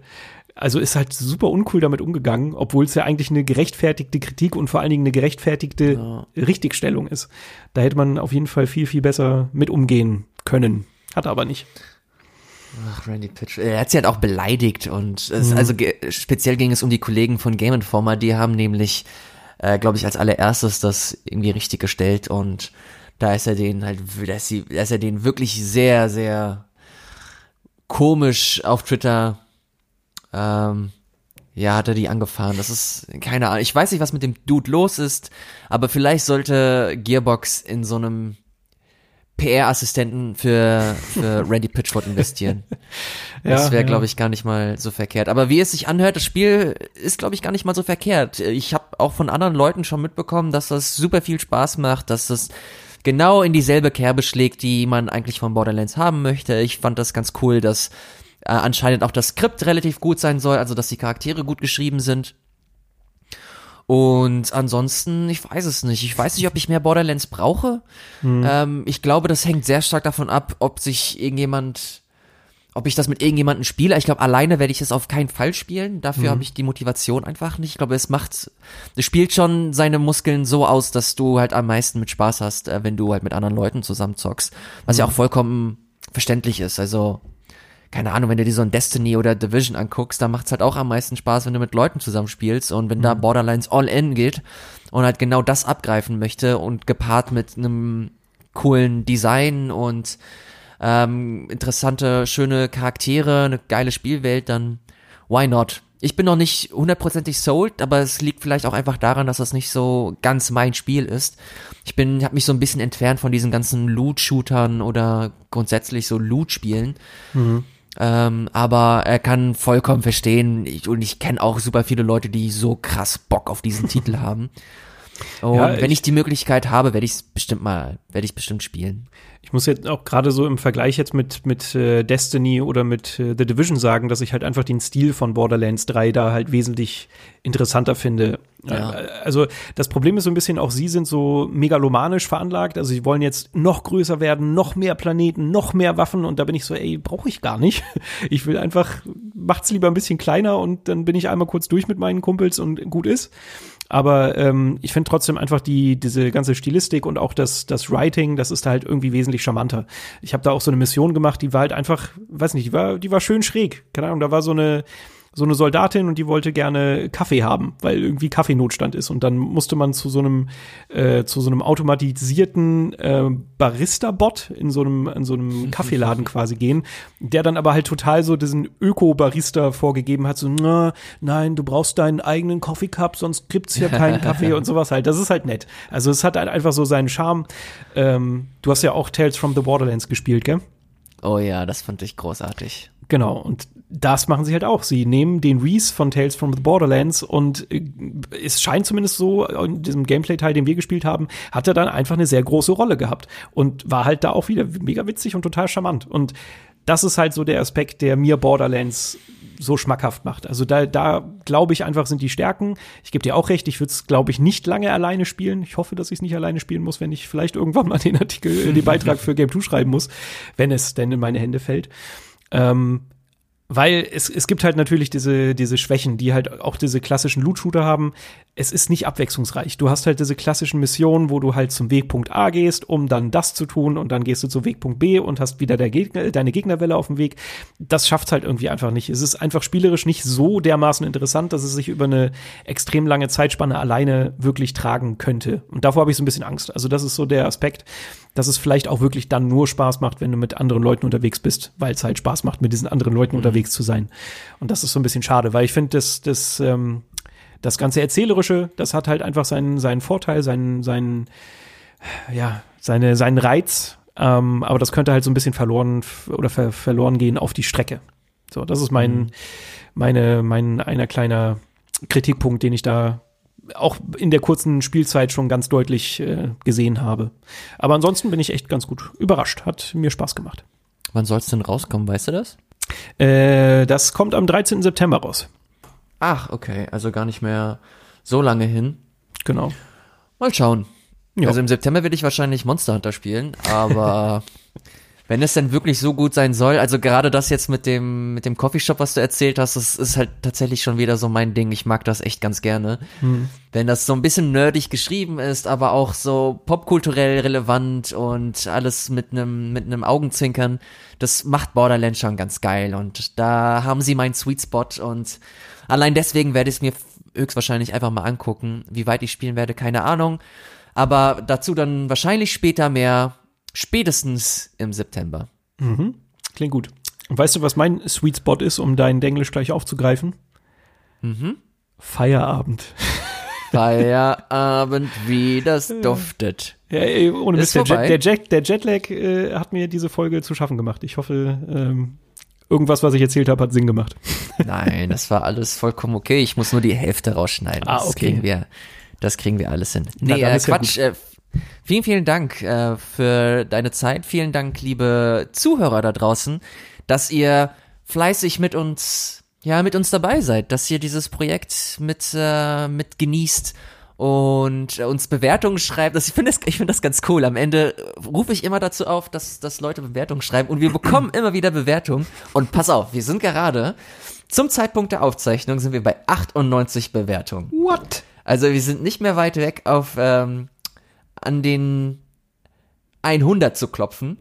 Also ist halt super uncool damit umgegangen, obwohl es ja eigentlich eine gerechtfertigte Kritik und vor allen Dingen eine gerechtfertigte Ja. Richtigstellung ist. Da hätte man auf jeden Fall viel, viel besser mit umgehen können. Hat er aber nicht. Ach, Randy Pitch. Er hat sie halt auch beleidigt und es, also ge- speziell ging es um die Kollegen von Game Informer, die haben nämlich, äh, glaube ich, als allererstes das irgendwie richtig gestellt und da ist er denen halt, da ist, sie, da ist er denen wirklich sehr, sehr komisch auf Twitter, ähm, ja, hat er die angefahren. Das ist, keine Ahnung, ich weiß nicht, was mit dem Dude los ist, aber vielleicht sollte Gearbox in so einem PR-Assistenten für, für Randy Pitchford investieren. Das wäre, ja. glaube ich, gar nicht mal so verkehrt. Aber wie es sich anhört, das Spiel ist, glaube ich, gar nicht mal so verkehrt. Ich habe auch von anderen Leuten schon mitbekommen, dass das super viel Spaß macht, dass das genau in dieselbe Kerbe schlägt, die man eigentlich von Borderlands haben möchte. Ich fand das ganz cool, dass äh, anscheinend auch das Skript relativ gut sein soll, also dass die Charaktere gut geschrieben sind. Und ansonsten, ich weiß es nicht. Ich weiß nicht, ob ich mehr Borderlands brauche. Ähm, ich glaube, das hängt sehr stark davon ab, ob sich irgendjemand, ob ich das mit irgendjemandem spiele. Ich glaube, alleine werde ich es auf keinen Fall spielen. Dafür habe ich die Motivation einfach nicht. Ich glaube, es macht, es spielt schon seine Muskeln so aus, dass du halt am meisten mit Spaß hast, äh, wenn du halt mit anderen Leuten zusammenzockst. Was ja auch vollkommen verständlich ist. Also, keine Ahnung, wenn du dir so ein Destiny oder Division anguckst, da macht's halt auch am meisten Spaß, wenn du mit Leuten zusammenspielst und wenn da Borderlands all in geht und halt genau das abgreifen möchte und gepaart mit einem coolen Design und ähm, interessante, schöne Charaktere, eine geile Spielwelt, dann why not? Ich bin noch nicht hundertprozentig sold, aber es liegt vielleicht auch einfach daran, dass das nicht so ganz mein Spiel ist. Ich bin, habe mich so ein bisschen entfernt von diesen ganzen Loot-Shootern oder grundsätzlich so Loot-Spielen. Ähm, aber er kann vollkommen verstehen ich, und ich kenne auch super viele Leute, die so krass Bock auf diesen Titel haben. Und Ja, wenn ich- ich die Möglichkeit habe, werde ich es bestimmt mal, werde ich bestimmt spielen. Ich muss jetzt auch gerade so im Vergleich jetzt mit, mit äh, Destiny oder mit äh, The Division sagen, dass ich halt einfach den Stil von Borderlands 3 da halt wesentlich interessanter finde. Ja. Äh, also das Problem ist so ein bisschen, auch sie sind so megalomanisch veranlagt. Also sie wollen jetzt noch größer werden, noch mehr Planeten, noch mehr Waffen und da bin ich so, ey, brauche ich gar nicht. Ich will einfach, macht's lieber ein bisschen kleiner und dann bin ich einmal kurz durch mit meinen Kumpels und gut ist. Aber ähm, ich finde trotzdem einfach die diese ganze Stilistik und auch das das Writing, das ist da halt irgendwie wesentlich charmanter. Ich habe da auch so eine Mission gemacht, die war halt einfach, weiß nicht, die war die war schön schräg. Keine Ahnung, da war so eine so eine Soldatin und die wollte gerne Kaffee haben, weil irgendwie Kaffeenotstand ist und dann musste man zu so einem äh, zu so einem automatisierten äh, Barista-Bot in so einem in so einem Kaffeeladen quasi gehen, der dann aber halt total so diesen Öko-Barista vorgegeben hat, so na, nein, du brauchst deinen eigenen Coffee Cup, sonst gibt's hier keinen Kaffee und sowas halt. Das ist halt nett. Also es hat halt einfach so seinen Charme. Ähm, du hast ja auch Tales from the Borderlands gespielt, gell? Oh ja, das fand ich großartig. Genau, und das machen sie halt auch. Sie nehmen den Reese von Tales from the Borderlands und äh, es scheint zumindest so, in diesem Gameplay-Teil, den wir gespielt haben, hat er dann einfach eine sehr große Rolle gehabt und war halt da auch wieder mega witzig und total charmant. Und das ist halt so der Aspekt, der mir Borderlands so schmackhaft macht. Also da, da glaube ich einfach sind die Stärken. Ich gebe dir auch recht, ich würde es, glaube ich, nicht lange alleine spielen. Ich hoffe, dass ich es nicht alleine spielen muss, wenn ich vielleicht irgendwann mal den Artikel, äh, den Beitrag für Game 2 schreiben muss, wenn es denn in meine Hände fällt. Ähm, weil es, es gibt halt natürlich diese, diese Schwächen, die halt auch diese klassischen Loot-Shooter haben. Es ist nicht abwechslungsreich. Du hast halt diese klassischen Missionen, wo du halt zum Wegpunkt A gehst, um dann das zu tun und dann gehst du zum Wegpunkt B und hast wieder der Gegner, deine Gegnerwelle auf dem Weg. Das schafft's halt irgendwie einfach nicht. Es ist einfach spielerisch nicht so dermaßen interessant, dass es sich über eine extrem lange Zeitspanne alleine wirklich tragen könnte. Und davor habe ich so ein bisschen Angst. Also das ist so der Aspekt, dass es vielleicht auch wirklich dann nur Spaß macht, wenn du mit anderen Leuten unterwegs bist, weil es halt Spaß macht, mit diesen anderen Leuten unterwegs zu sein. Und das ist so ein bisschen schade, weil ich finde, das, das, ähm, das ganze Erzählerische, das hat halt einfach seinen, seinen Vorteil, seinen, seinen, ja, seine, seinen Reiz. Ähm, aber das könnte halt so ein bisschen verloren oder ver verloren gehen auf die Strecke. So, das ist mein, meine, mein einer kleiner Kritikpunkt, den ich da auch in der kurzen Spielzeit schon ganz deutlich äh, gesehen habe. Aber ansonsten bin ich echt ganz gut überrascht. Hat mir Spaß gemacht. Wann soll's denn rauskommen, weißt du das? Äh, das kommt am 13. September raus. Ach, okay, also gar nicht mehr so lange hin. Genau. Mal schauen. Ja. Also im September werde ich wahrscheinlich Monster Hunter spielen, aber wenn es denn wirklich so gut sein soll, also gerade das jetzt mit dem mit dem Coffeeshop, was du erzählt hast, das ist halt tatsächlich schon wieder so mein Ding. Ich mag das echt ganz gerne. Wenn das so ein bisschen nerdig geschrieben ist, aber auch so popkulturell relevant und alles mit einem mit einem Augenzwinkern, das macht Borderlands schon ganz geil und da haben sie meinen Sweet Spot und allein deswegen werde ich es mir höchstwahrscheinlich einfach mal angucken. Wie weit ich spielen werde, keine Ahnung. Aber dazu dann wahrscheinlich später mehr, spätestens im September. Klingt gut. Und weißt du, was mein Sweet Spot ist, um deinen Denglisch gleich aufzugreifen? Mhm. Feierabend. Feierabend, wie das duftet. Ja, ey, ohne Ist Mist, der. Jet, der, Jet, der Jetlag äh, hat mir diese Folge zu schaffen gemacht. Ich hoffe, ähm, irgendwas, was ich erzählt habe, hat Sinn gemacht. Nein, das war alles vollkommen okay. Ich muss nur die Hälfte rausschneiden. Ah, Das okay. kriegen wir, das kriegen wir alles hin. Na, Nee, dann äh, ja Quatsch. Äh, vielen, vielen Dank äh, für deine Zeit. Vielen Dank, liebe Zuhörer da draußen, dass ihr fleißig mit uns, ja, mit uns dabei seid, dass ihr dieses Projekt mit, äh, mit genießt und uns Bewertungen schreibt. Das, ich finde das, ich finde das ganz cool. Am Ende rufe ich immer dazu auf, dass, dass Leute Bewertungen schreiben und wir bekommen immer wieder Bewertungen. Und pass auf, wir sind gerade zum Zeitpunkt der Aufzeichnung sind wir bei 98 Bewertungen. What? Also wir sind nicht mehr weit weg auf ähm, an den 100 zu klopfen.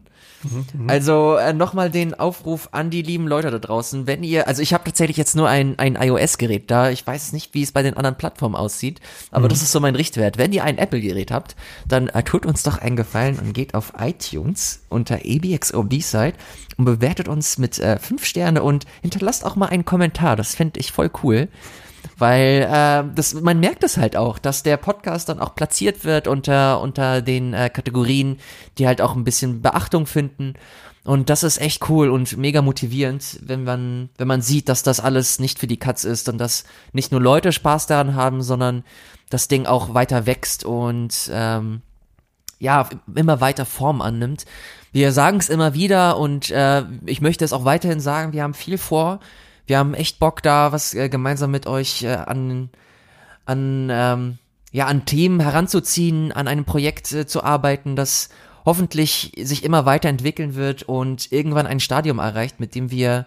Also äh, nochmal den Aufruf an die lieben Leute da draußen, wenn ihr, also ich habe tatsächlich jetzt nur ein, ein iOS-Gerät da, ich weiß nicht, wie es bei den anderen Plattformen aussieht, aber das ist so mein Richtwert. Wenn ihr ein Apple-Gerät habt, dann äh, tut uns doch einen Gefallen und geht auf iTunes unter ABXO B-Side und bewertet uns mit äh, fünf Sterne und hinterlasst auch mal einen Kommentar, das fände ich voll cool. Weil äh, das, man merkt es halt auch, dass der Podcast dann auch platziert wird unter, unter den äh, Kategorien, die halt auch ein bisschen Beachtung finden. Und das ist echt cool und mega motivierend, wenn man, wenn man sieht, dass das alles nicht für die Katz ist und dass nicht nur Leute Spaß daran haben, sondern das Ding auch weiter wächst und ähm, ja, immer weiter Form annimmt. Wir sagen es immer wieder und äh, ich möchte es auch weiterhin sagen, wir haben viel vor. Wir haben echt Bock da, was äh, gemeinsam mit euch äh, an, an, ähm, ja, an Themen heranzuziehen, an einem Projekt äh, zu arbeiten, das hoffentlich sich immer weiterentwickeln wird und irgendwann ein Stadium erreicht, mit dem wir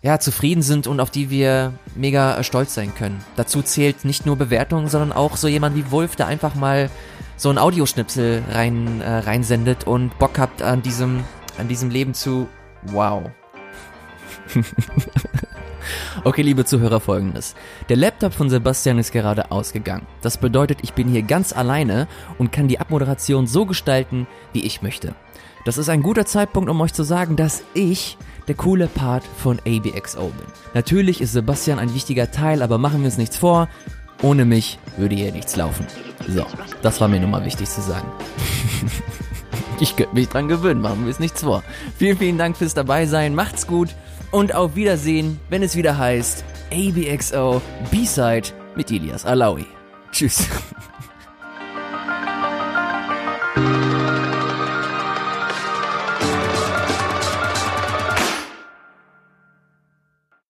ja, zufrieden sind und auf die wir mega äh, stolz sein können. Dazu zählt nicht nur Bewertungen, sondern auch so jemand wie Wolf, der einfach mal so ein Audioschnipsel rein, äh, reinsendet und Bock habt an diesem, an diesem Leben zu, wow. Okay, liebe Zuhörer, folgendes. Der Laptop von Sebastian ist gerade ausgegangen. Das bedeutet, ich bin hier ganz alleine und kann die Abmoderation so gestalten, wie ich möchte. Das ist ein guter Zeitpunkt, um euch zu sagen, dass ich der coole Part von ABXO bin. Natürlich ist Sebastian ein wichtiger Teil, aber machen wir uns nichts vor. Ohne mich würde hier nichts laufen. So, das war mir nun mal wichtig zu sagen. Ich könnte mich dran gewöhnen, machen wir es nichts vor. Vielen, vielen Dank fürs Dabeisein, macht's gut und auf Wiedersehen, wenn es wieder heißt ABXO B-Side mit Ilias Alawi. Tschüss.